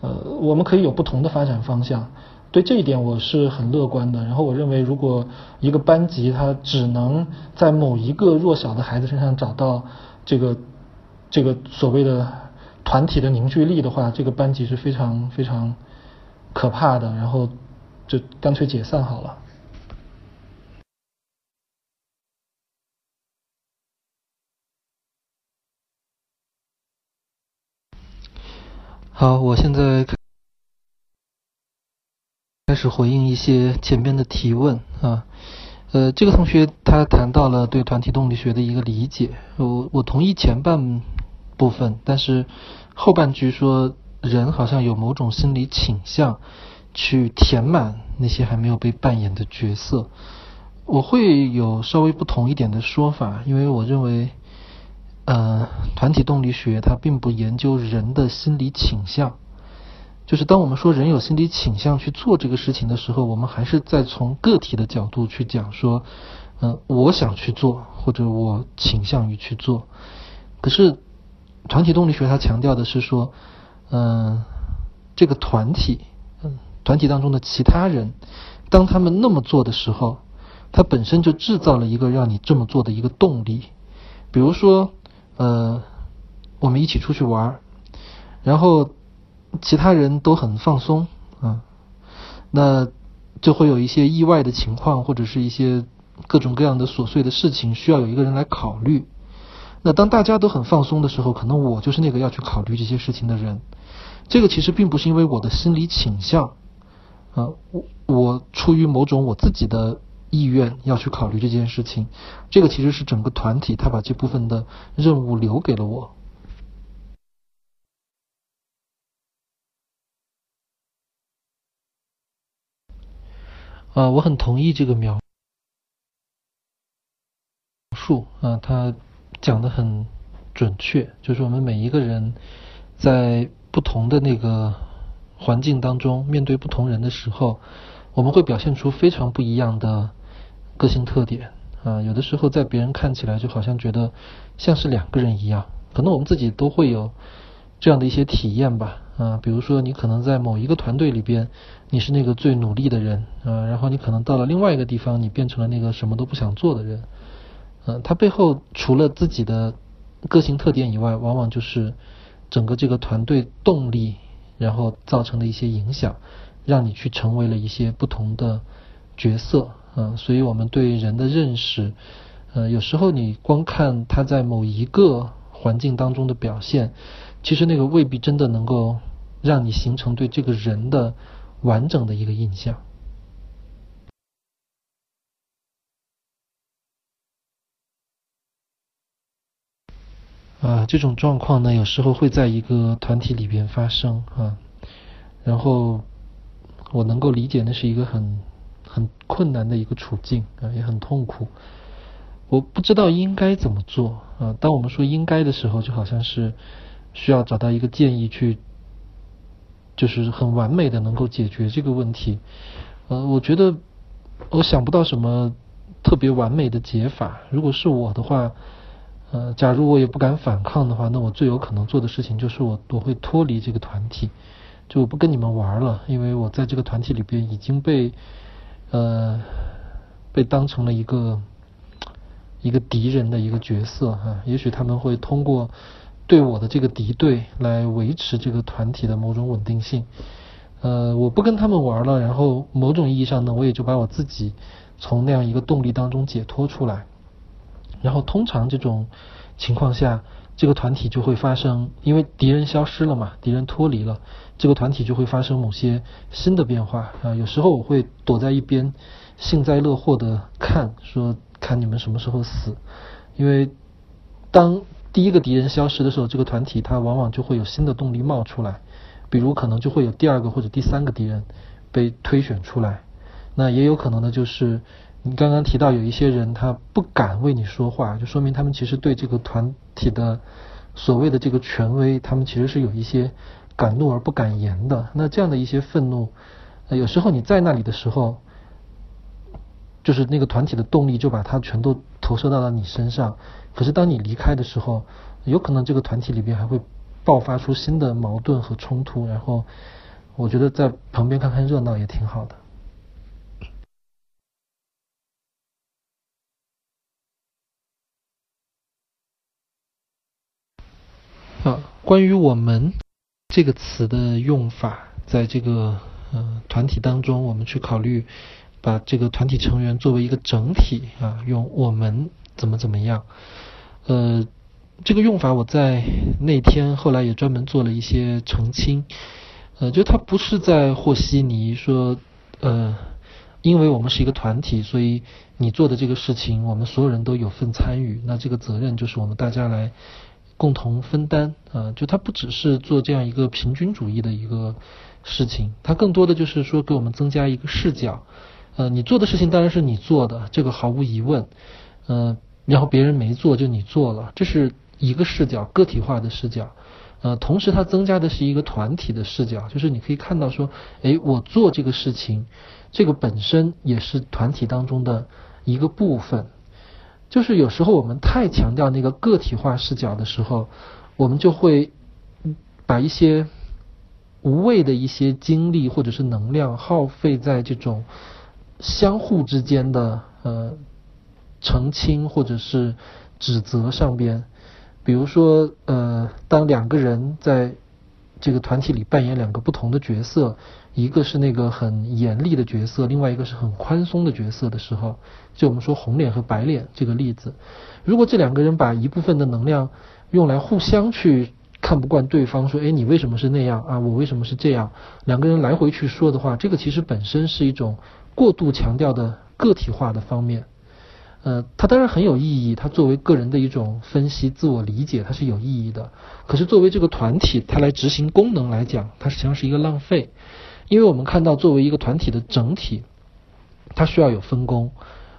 呃，我们可以有不同的发展方向。对这一点我是很乐观的，然后我认为如果一个班级他只能在某一个弱小的孩子身上找到这个这个所谓的团体的凝聚力的话，这个班级是非常非常可怕的，然后就干脆解散好了。
好，我现在。开始回应一些前边的提问啊。呃，这个同学他谈到了对团体动力学的一个理解，我我同意前半部分，但是后半句说人好像有某种心理倾向去填满那些还没有被扮演的角色，我会有稍微不同一点的说法，因为我认为，呃，团体动力学它并不研究人的心理倾向。就是当我们说人有心理倾向去做这个事情的时候，我们还是在从个体的角度去讲说，嗯，我想去做，或者我倾向于去做。可是团体动力学它强调的是说，嗯，这个团体，嗯，团体当中的其他人，当他们那么做的时候，它本身就制造了一个让你这么做的一个动力。比如说，呃，我们一起出去玩，然后。其他人都很放松啊，那就会有一些意外的情况，或者是一些各种各样的琐碎的事情，需要有一个人来考虑。那当大家都很放松的时候，可能我就是那个要去考虑这些事情的人。这个其实并不是因为我的心理倾向啊，我我出于某种我自己的意愿要去考虑这件事情。这个其实是整个团体他把这部分的任务留给了我。啊，我很同意这个描述啊，他讲的很准确，就是我们每一个人在不同的那个环境当中，面对不同人的时候，我们会表现出非常不一样的个性特点啊。有的时候在别人看起来就好像觉得像是两个人一样，可能我们自己都会有这样的一些体验吧。啊，比如说你可能在某一个团队里边，你是那个最努力的人啊，然后你可能到了另外一个地方，你变成了那个什么都不想做的人。嗯，他背后除了自己的个性特点以外，往往就是整个这个团队动力，然后造成的一些影响，让你去成为了一些不同的角色。嗯，所以我们对人的认识，呃，有时候你光看他在某一个环境当中的表现，其实那个未必真的能够。让你形成对这个人的完整的一个印象。啊，这种状况呢，有时候会在一个团体里边发生啊，然后我能够理解那是一个很很困难的一个处境啊，也很痛苦。我不知道应该怎么做啊。当我们说应该的时候，就好像是需要找到一个建议去。就是很完美的能够解决这个问题，呃，我觉得我想不到什么特别完美的解法。如果是我的话，呃，假如我也不敢反抗的话，那我最有可能做的事情就是我我会脱离这个团体，就我不跟你们玩了，因为我在这个团体里边已经被呃被当成了一个一个敌人的一个角色哈。也许他们会通过。对我的这个敌对来维持这个团体的某种稳定性，呃，我不跟他们玩了，然后某种意义上呢，我也就把我自己从那样一个动力当中解脱出来，然后通常这种情况下，这个团体就会发生，因为敌人消失了嘛，敌人脱离了，这个团体就会发生某些新的变化啊。有时候我会躲在一边幸灾乐祸的看，说看你们什么时候死，因为当。第一个敌人消失的时候，这个团体它往往就会有新的动力冒出来，比如可能就会有第二个或者第三个敌人被推选出来。那也有可能呢就是你刚刚提到有一些人他不敢为你说话，就说明他们其实对这个团体的所谓的这个权威，他们其实是有一些敢怒而不敢言的。那这样的一些愤怒，有时候你在那里的时候，就是那个团体的动力就把它全都投射到了你身上。可是当你离开的时候，有可能这个团体里边还会爆发出新的矛盾和冲突，然后我觉得在旁边看看热闹也挺好的。啊，关于“我们”这个词的用法，在这个呃团体当中，我们去考虑把这个团体成员作为一个整体啊，用“我们”怎么怎么样。呃，这个用法我在那天后来也专门做了一些澄清，呃，就他不是在和稀泥说，呃，因为我们是一个团体，所以你做的这个事情，我们所有人都有份参与，那这个责任就是我们大家来共同分担啊。就他不只是做这样一个平均主义的一个事情，他更多的就是说给我们增加一个视角，呃，你做的事情当然是你做的，这个毫无疑问，呃，然后别人没做就你做了，这是。一个视角，个体化的视角，呃，同时它增加的是一个团体的视角，就是你可以看到说，哎，我做这个事情，这个本身也是团体当中的一个部分。就是有时候我们太强调那个个体化视角的时候，我们就会把一些无谓的一些精力或者是能量耗费在这种相互之间的呃澄清或者是指责上边。比如说，呃，当两个人在这个团体里扮演两个不同的角色，一个是那个很严厉的角色，另外一个是很宽松的角色的时候，就我们说红脸和白脸这个例子，如果这两个人把一部分的能量用来互相去看不惯对方，说，哎，你为什么是那样啊？我为什么是这样？两个人来回去说的话，这个其实本身是一种过度强调的个体化的方面。呃，它当然很有意义，它作为个人的一种分析、自我理解，它是有意义的。可是作为这个团体，它来执行功能来讲，它实际上是一个浪费。因为我们看到，作为一个团体的整体，它需要有分工。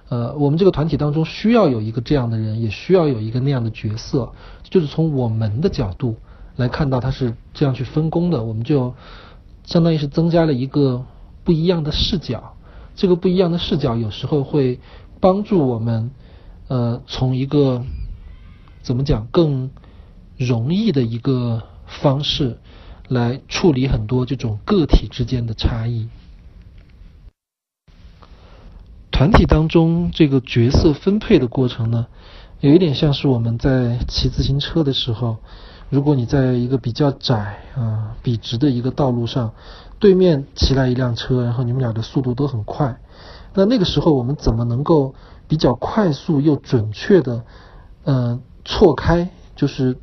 呃，我们这个团体当中需要有一个这样的人，也需要有一个那样的角色。就是从我们的角度来看到，它是这样去分工的，我们就相当于是增加了一个不一样的视角。这个不一样的视角有时候会。帮助我们，呃，从一个怎么讲更容易的一个方式来处理很多这种个体之间的差异。团体当中这个角色分配的过程呢，有一点像是我们在骑自行车的时候，如果你在一个比较窄啊笔直的一个道路上，对面骑来一辆车，然后你们俩的速度都很快。那那个时候，我们怎么能够比较快速又准确的，嗯，错开，就是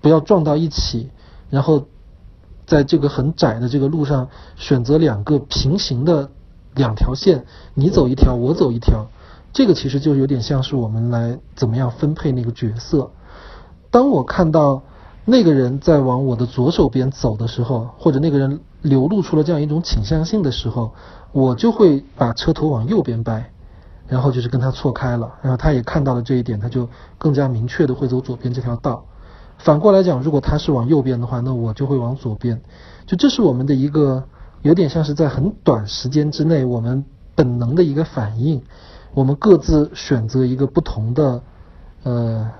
不要撞到一起，然后在这个很窄的这个路上选择两个平行的两条线，你走一条，我走一条，这个其实就有点像是我们来怎么样分配那个角色。当我看到那个人在往我的左手边走的时候，或者那个人流露出了这样一种倾向性的时候。我就会把车头往右边掰，然后就是跟他错开了，然后他也看到了这一点，他就更加明确的会走左边这条道。反过来讲，如果他是往右边的话，那我就会往左边。就这是我们的一个有点像是在很短时间之内，我们本能的一个反应，我们各自选择一个不同的呃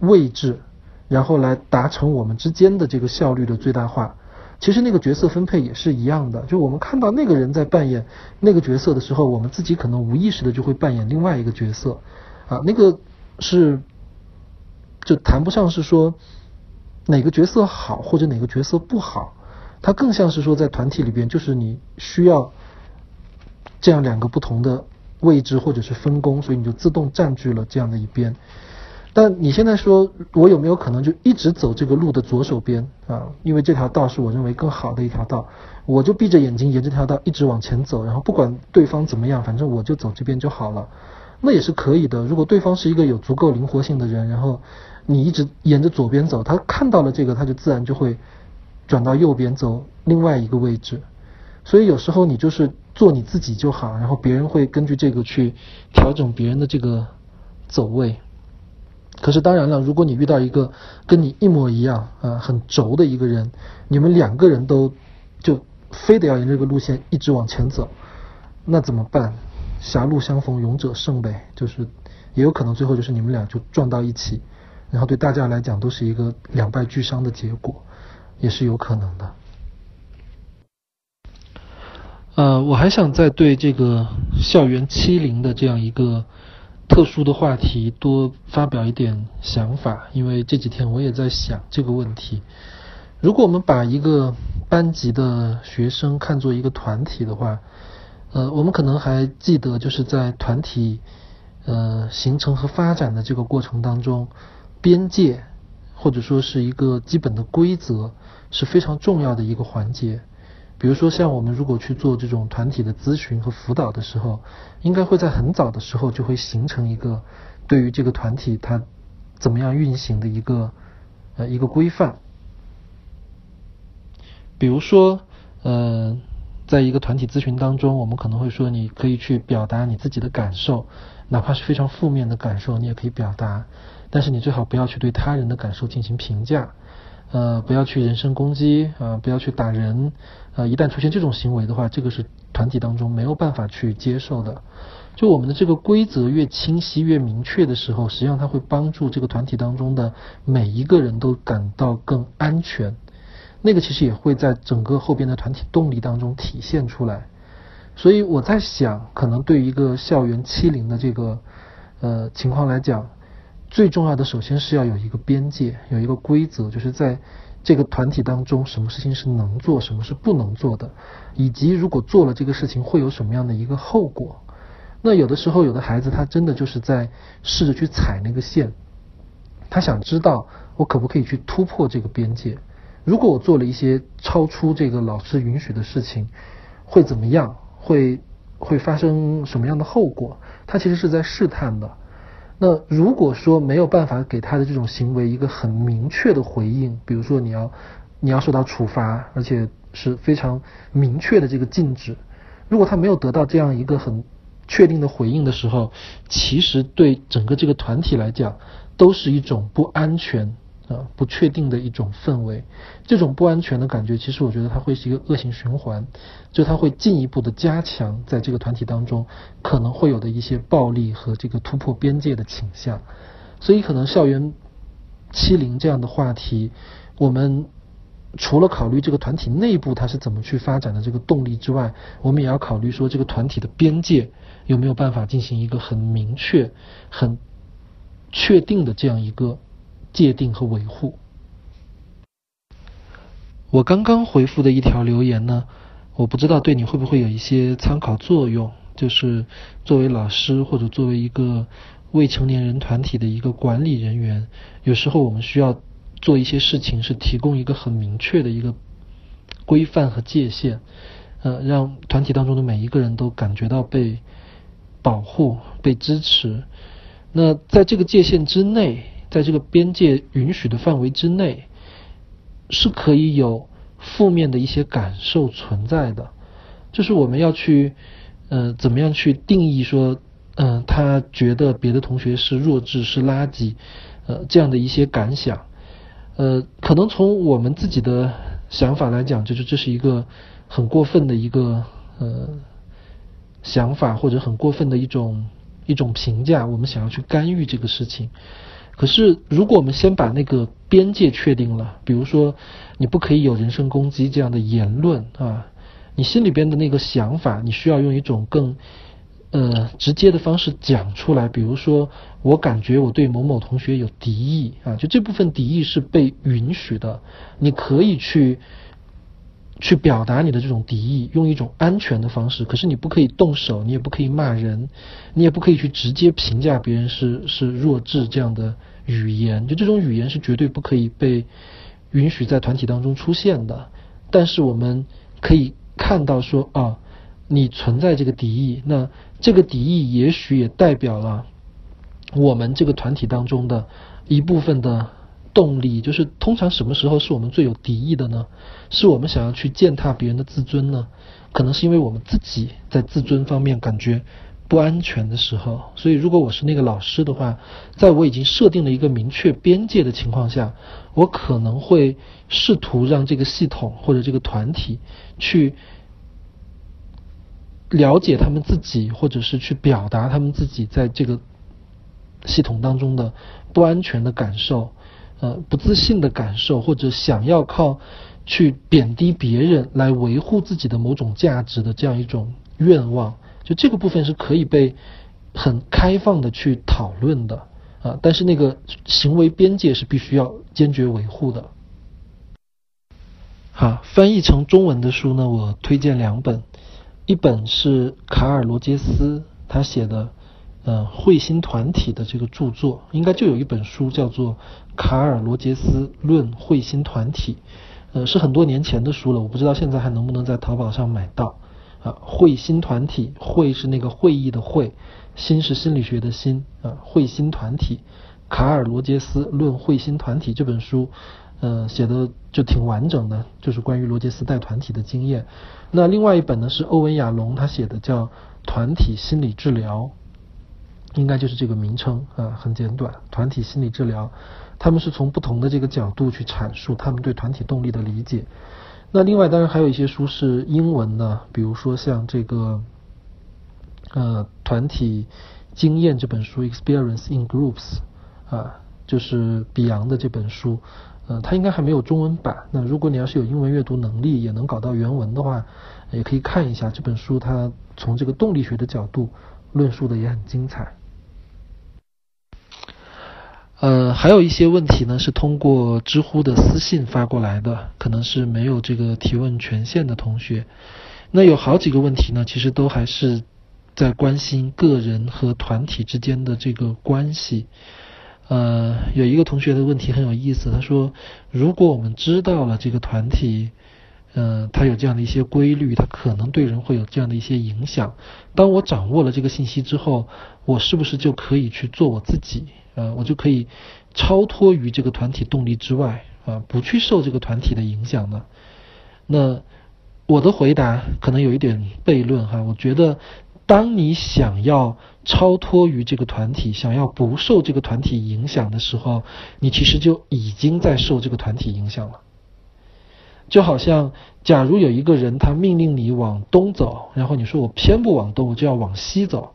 位置，然后来达成我们之间的这个效率的最大化。其实那个角色分配也是一样的，就我们看到那个人在扮演那个角色的时候，我们自己可能无意识的就会扮演另外一个角色，啊，那个是就谈不上是说哪个角色好或者哪个角色不好，它更像是说在团体里边，就是你需要这样两个不同的位置或者是分工，所以你就自动占据了这样的一边。但你现在说，我有没有可能就一直走这个路的左手边啊？因为这条道是我认为更好的一条道，我就闭着眼睛沿这条道一直往前走，然后不管对方怎么样，反正我就走这边就好了。那也是可以的。如果对方是一个有足够灵活性的人，然后你一直沿着左边走，他看到了这个，他就自然就会转到右边走另外一个位置。所以有时候你就是做你自己就好，然后别人会根据这个去调整别人的这个走位。可是当然了，如果你遇到一个跟你一模一样啊很轴的一个人，你们两个人都就非得要沿这个路线一直往前走，那怎么办？狭路相逢勇者胜呗，就是也有可能最后就是你们俩就撞到一起，然后对大家来讲都是一个两败俱伤的结果，也是有可能的。呃，我还想再对这个校园欺凌的这样一个。特殊的话题多发表一点想法，因为这几天我也在想这个问题。如果我们把一个班级的学生看作一个团体的话，呃，我们可能还记得，就是在团体呃形成和发展的这个过程当中，边界，或者说是一个基本的规则，是非常重要的一个环节。比如说，像我们如果去做这种团体的咨询和辅导的时候，应该会在很早的时候就会形成一个对于这个团体它怎么样运行的一个呃一个规范。比如说，呃，在一个团体咨询当中，我们可能会说，你可以去表达你自己的感受，哪怕是非常负面的感受，你也可以表达，但是你最好不要去对他人的感受进行评价。呃，不要去人身攻击啊，不要去打人，呃，一旦出现这种行为的话，这个是团体当中没有办法去接受的。就我们的这个规则越清晰、越明确的时候，实际上它会帮助这个团体当中的每一个人都感到更安全。那个其实也会在整个后边的团体动力当中体现出来。所以我在想，可能对于一个校园欺凌的这个呃情况来讲。最重要的，首先是要有一个边界，有一个规则，就是在这个团体当中，什么事情是能做，什么是不能做的，以及如果做了这个事情会有什么样的一个后果。那有的时候，有的孩子他真的就是在试着去踩那个线，他想知道我可不可以去突破这个边界。如果我做了一些超出这个老师允许的事情，会怎么样？会会发生什么样的后果？他其实是在试探的。那如果说没有办法给他的这种行为一个很明确的回应，比如说你要你要受到处罚，而且是非常明确的这个禁止，如果他没有得到这样一个很确定的回应的时候，其实对整个这个团体来讲都是一种不安全。啊，不确定的一种氛围，这种不安全的感觉，其实我觉得它会是一个恶性循环，就它会进一步的加强在这个团体当中可能会有的一些暴力和这个突破边界的倾向，所以可能校园欺凌这样的话题，我们除了考虑这个团体内部它是怎么去发展的这个动力之外，我们也要考虑说这个团体的边界有没有办法进行一个很明确、很确定的这样一个。界定和维护。我刚刚回复的一条留言呢，我不知道对你会不会有一些参考作用。就是作为老师或者作为一个未成年人团体的一个管理人员，有时候我们需要做一些事情，是提供一个很明确的一个规范和界限，呃，让团体当中的每一个人都感觉到被保护、被支持。那在这个界限之内。在这个边界允许的范围之内，是可以有负面的一些感受存在的。就是我们要去，呃，怎么样去定义说，嗯，他觉得别的同学是弱智、是垃圾，呃，这样的一些感想。呃，可能从我们自己的想法来讲，就是这是一个很过分的一个呃想法，或者很过分的一种一种评价。我们想要去干预这个事情。可是，如果我们先把那个边界确定了，比如说，你不可以有人身攻击这样的言论啊，你心里边的那个想法，你需要用一种更呃直接的方式讲出来。比如说，我感觉我对某某同学有敌意啊，就这部分敌意是被允许的，你可以去。[laughs] 去表达你的这种敌意，用一种安全的方式。可是你不可以动手，你也不可以骂人，你也不可以去直接评价别人是是弱智这样的语言。就这种语言是绝对不可以被允许在团体当中出现的。但是我们可以看到说啊，你存在这个敌意，那这个敌意也许也代表了我们这个团体当中的一部分的。动力就是，通常什么时候是我们最有敌意的呢？是我们想要去践踏别人的自尊呢？可能是因为我们自己在自尊方面感觉不安全的时候。所以，如果我是那个老师的话，在我已经设定了一个明确边界的情况下，我可能会试图让这个系统或者这个团体去了解他们自己，或者是去表达他们自己在这个系统当中的不安全的感受。呃，不自信的感受，或者想要靠去贬低别人来维护自己的某种价值的这样一种愿望，就这个部分是可以被很开放的去讨论的啊。但是那个行为边界是必须要坚决维护的。好，翻译成中文的书呢，我推荐两本，一本是卡尔罗杰斯他写的。呃彗星团体的这个著作，应该就有一本书叫做《卡尔·罗杰斯论彗星团体》，呃，是很多年前的书了，我不知道现在还能不能在淘宝上买到。啊，会心团体，会是那个会议的会，心是心理学的心啊，会心团体。卡尔·罗杰斯论会心团体这本书，呃，写的就挺完整的，就是关于罗杰斯带团体的经验。那另外一本呢是欧文·亚龙他写的叫《团体心理治疗》，应该就是这个名称啊，很简短，《团体心理治疗》。他们是从不同的这个角度去阐述他们对团体动力的理解。那另外当然还有一些书是英文的，比如说像这个呃团体经验这本书《Experience in Groups》啊，就是比昂的这本书，呃，它应该还没有中文版。那如果你要是有英文阅读能力，也能搞到原文的话，也可以看一下这本书。它从这个动力学的角度论述的也很精彩。呃，还有一些问题呢，是通过知乎的私信发过来的，可能是没有这个提问权限的同学。那有好几个问题呢，其实都还是在关心个人和团体之间的这个关系。呃，有一个同学的问题很有意思，他说：如果我们知道了这个团体，呃，它有这样的一些规律，它可能对人会有这样的一些影响。当我掌握了这个信息之后，我是不是就可以去做我自己？呃，我就可以超脱于这个团体动力之外啊，不去受这个团体的影响呢？那我的回答可能有一点悖论哈。我觉得，当你想要超脱于这个团体，想要不受这个团体影响的时候，你其实就已经在受这个团体影响了。就好像，假如有一个人他命令你往东走，然后你说我偏不往东，我就要往西走。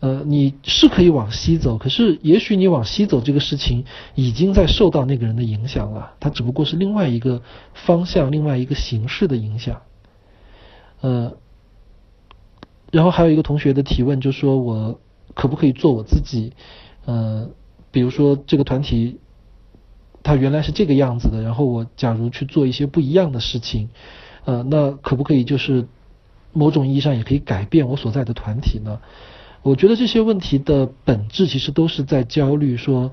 呃，你是可以往西走，可是也许你往西走这个事情已经在受到那个人的影响了，它只不过是另外一个方向、另外一个形式的影响。呃，然后还有一个同学的提问，就说我可不可以做我自己？呃，比如说这个团体它原来是这个样子的，然后我假如去做一些不一样的事情，呃，那可不可以就是某种意义上也可以改变我所在的团体呢？我觉得这些问题的本质其实都是在焦虑，说，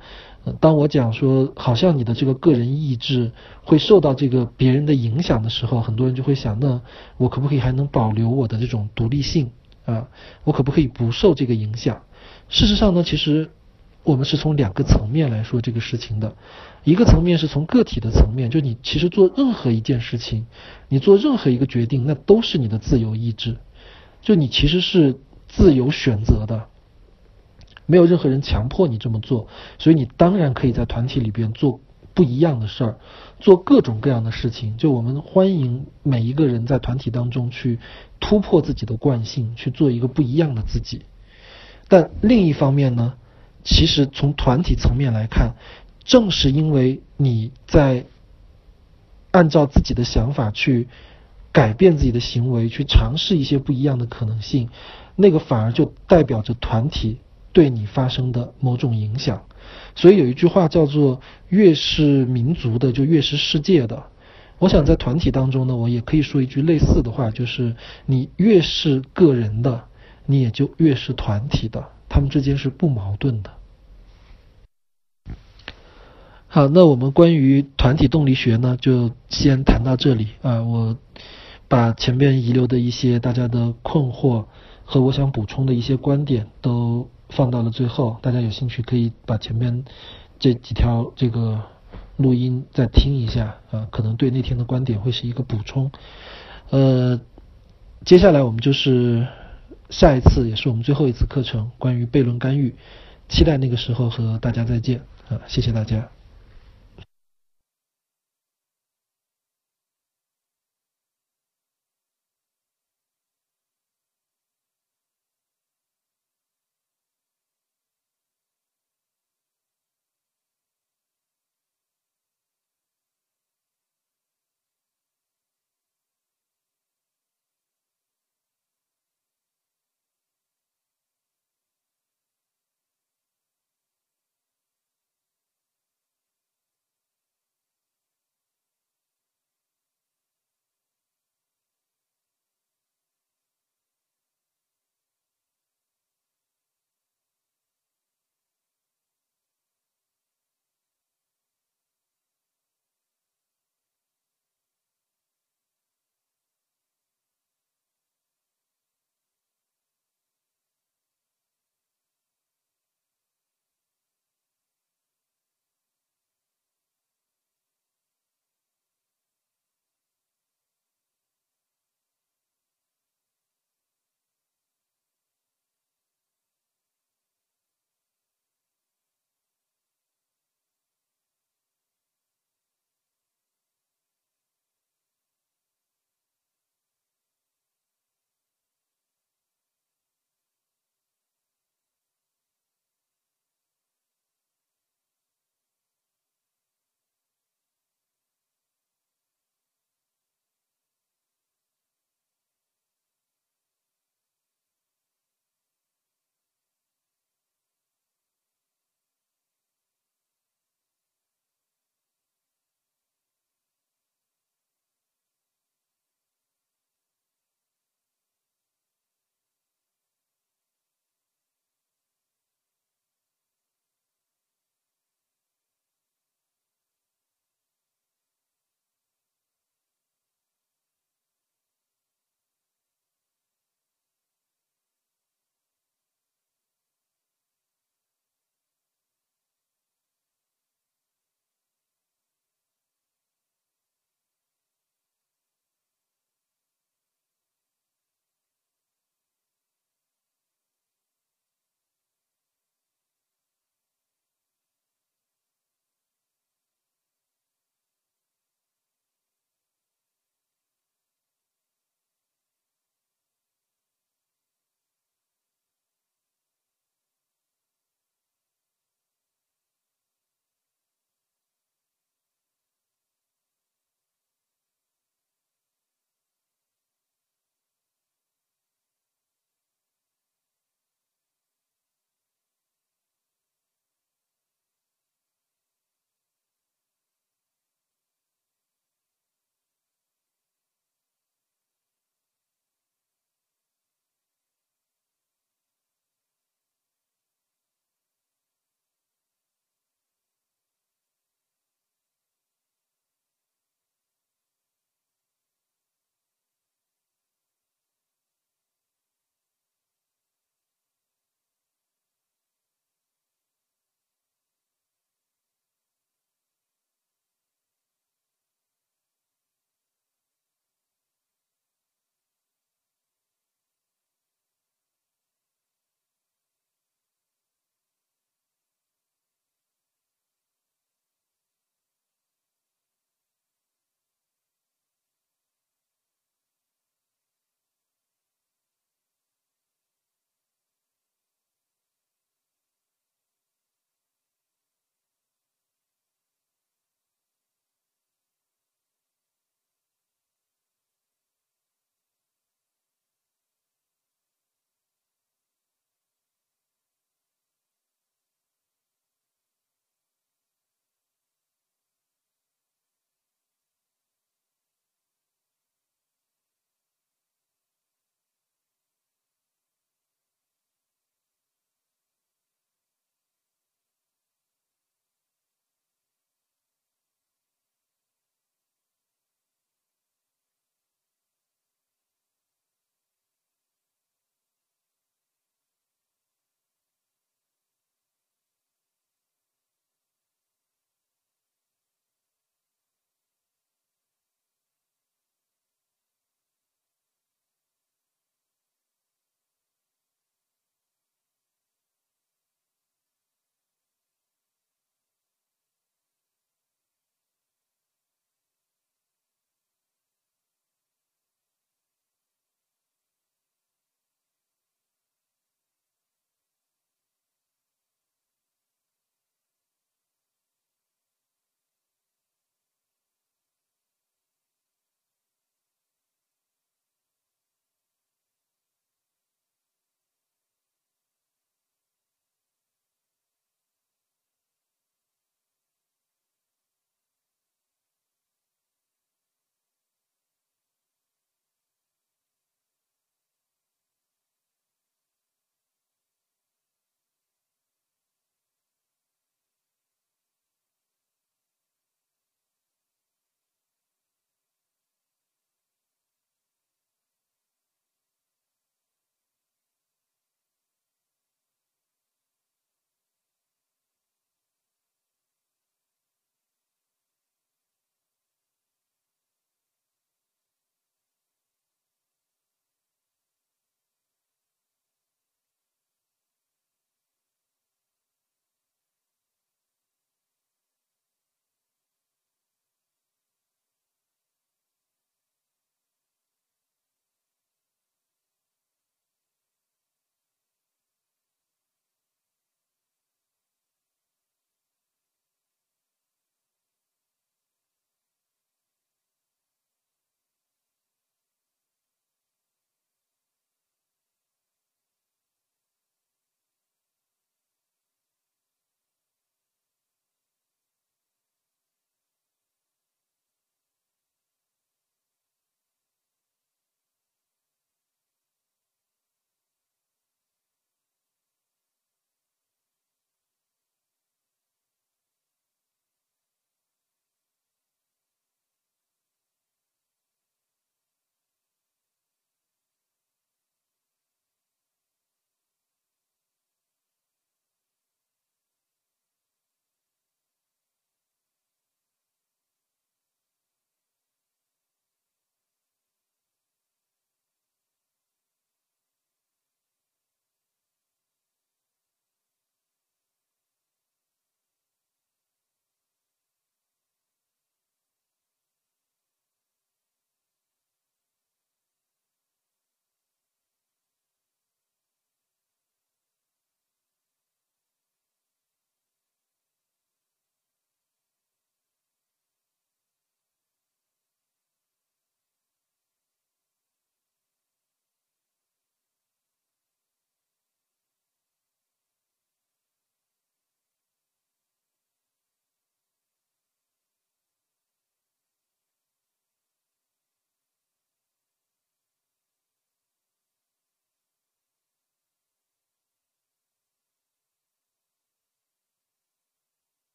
当我讲说，好像你的这个个人意志会受到这个别人的影响的时候，很多人就会想，那我可不可以还能保留我的这种独立性啊？我可不可以不受这个影响？事实上呢，其实我们是从两个层面来说这个事情的，一个层面是从个体的层面，就你其实做任何一件事情，你做任何一个决定，那都是你的自由意志，就你其实是。自由选择的，没有任何人强迫你这么做，所以你当然可以在团体里边做不一样的事儿，做各种各样的事情。就我们欢迎每一个人在团体当中去突破自己的惯性，去做一个不一样的自己。但另一方面呢，其实从团体层面来看，正是因为你在按照自己的想法去改变自己的行为，去尝试一些不一样的可能性。那个反而就代表着团体对你发生的某种影响，所以有一句话叫做“越是民族的，就越是世界的”。我想在团体当中呢，我也可以说一句类似的话，就是你越是个人的，你也就越是团体的，他们之间是不矛盾的。好，那我们关于团体动力学呢，就先谈到这里啊。我把前面遗留的一些大家的困惑。和我想补充的一些观点都放到了最后，大家有兴趣可以把前面这几条这个录音再听一下啊，可能对那天的观点会是一个补充。呃，接下来我们就是下一次也是我们最后一次课程，关于悖论干预，期待那个时候和大家再见啊，谢谢大家。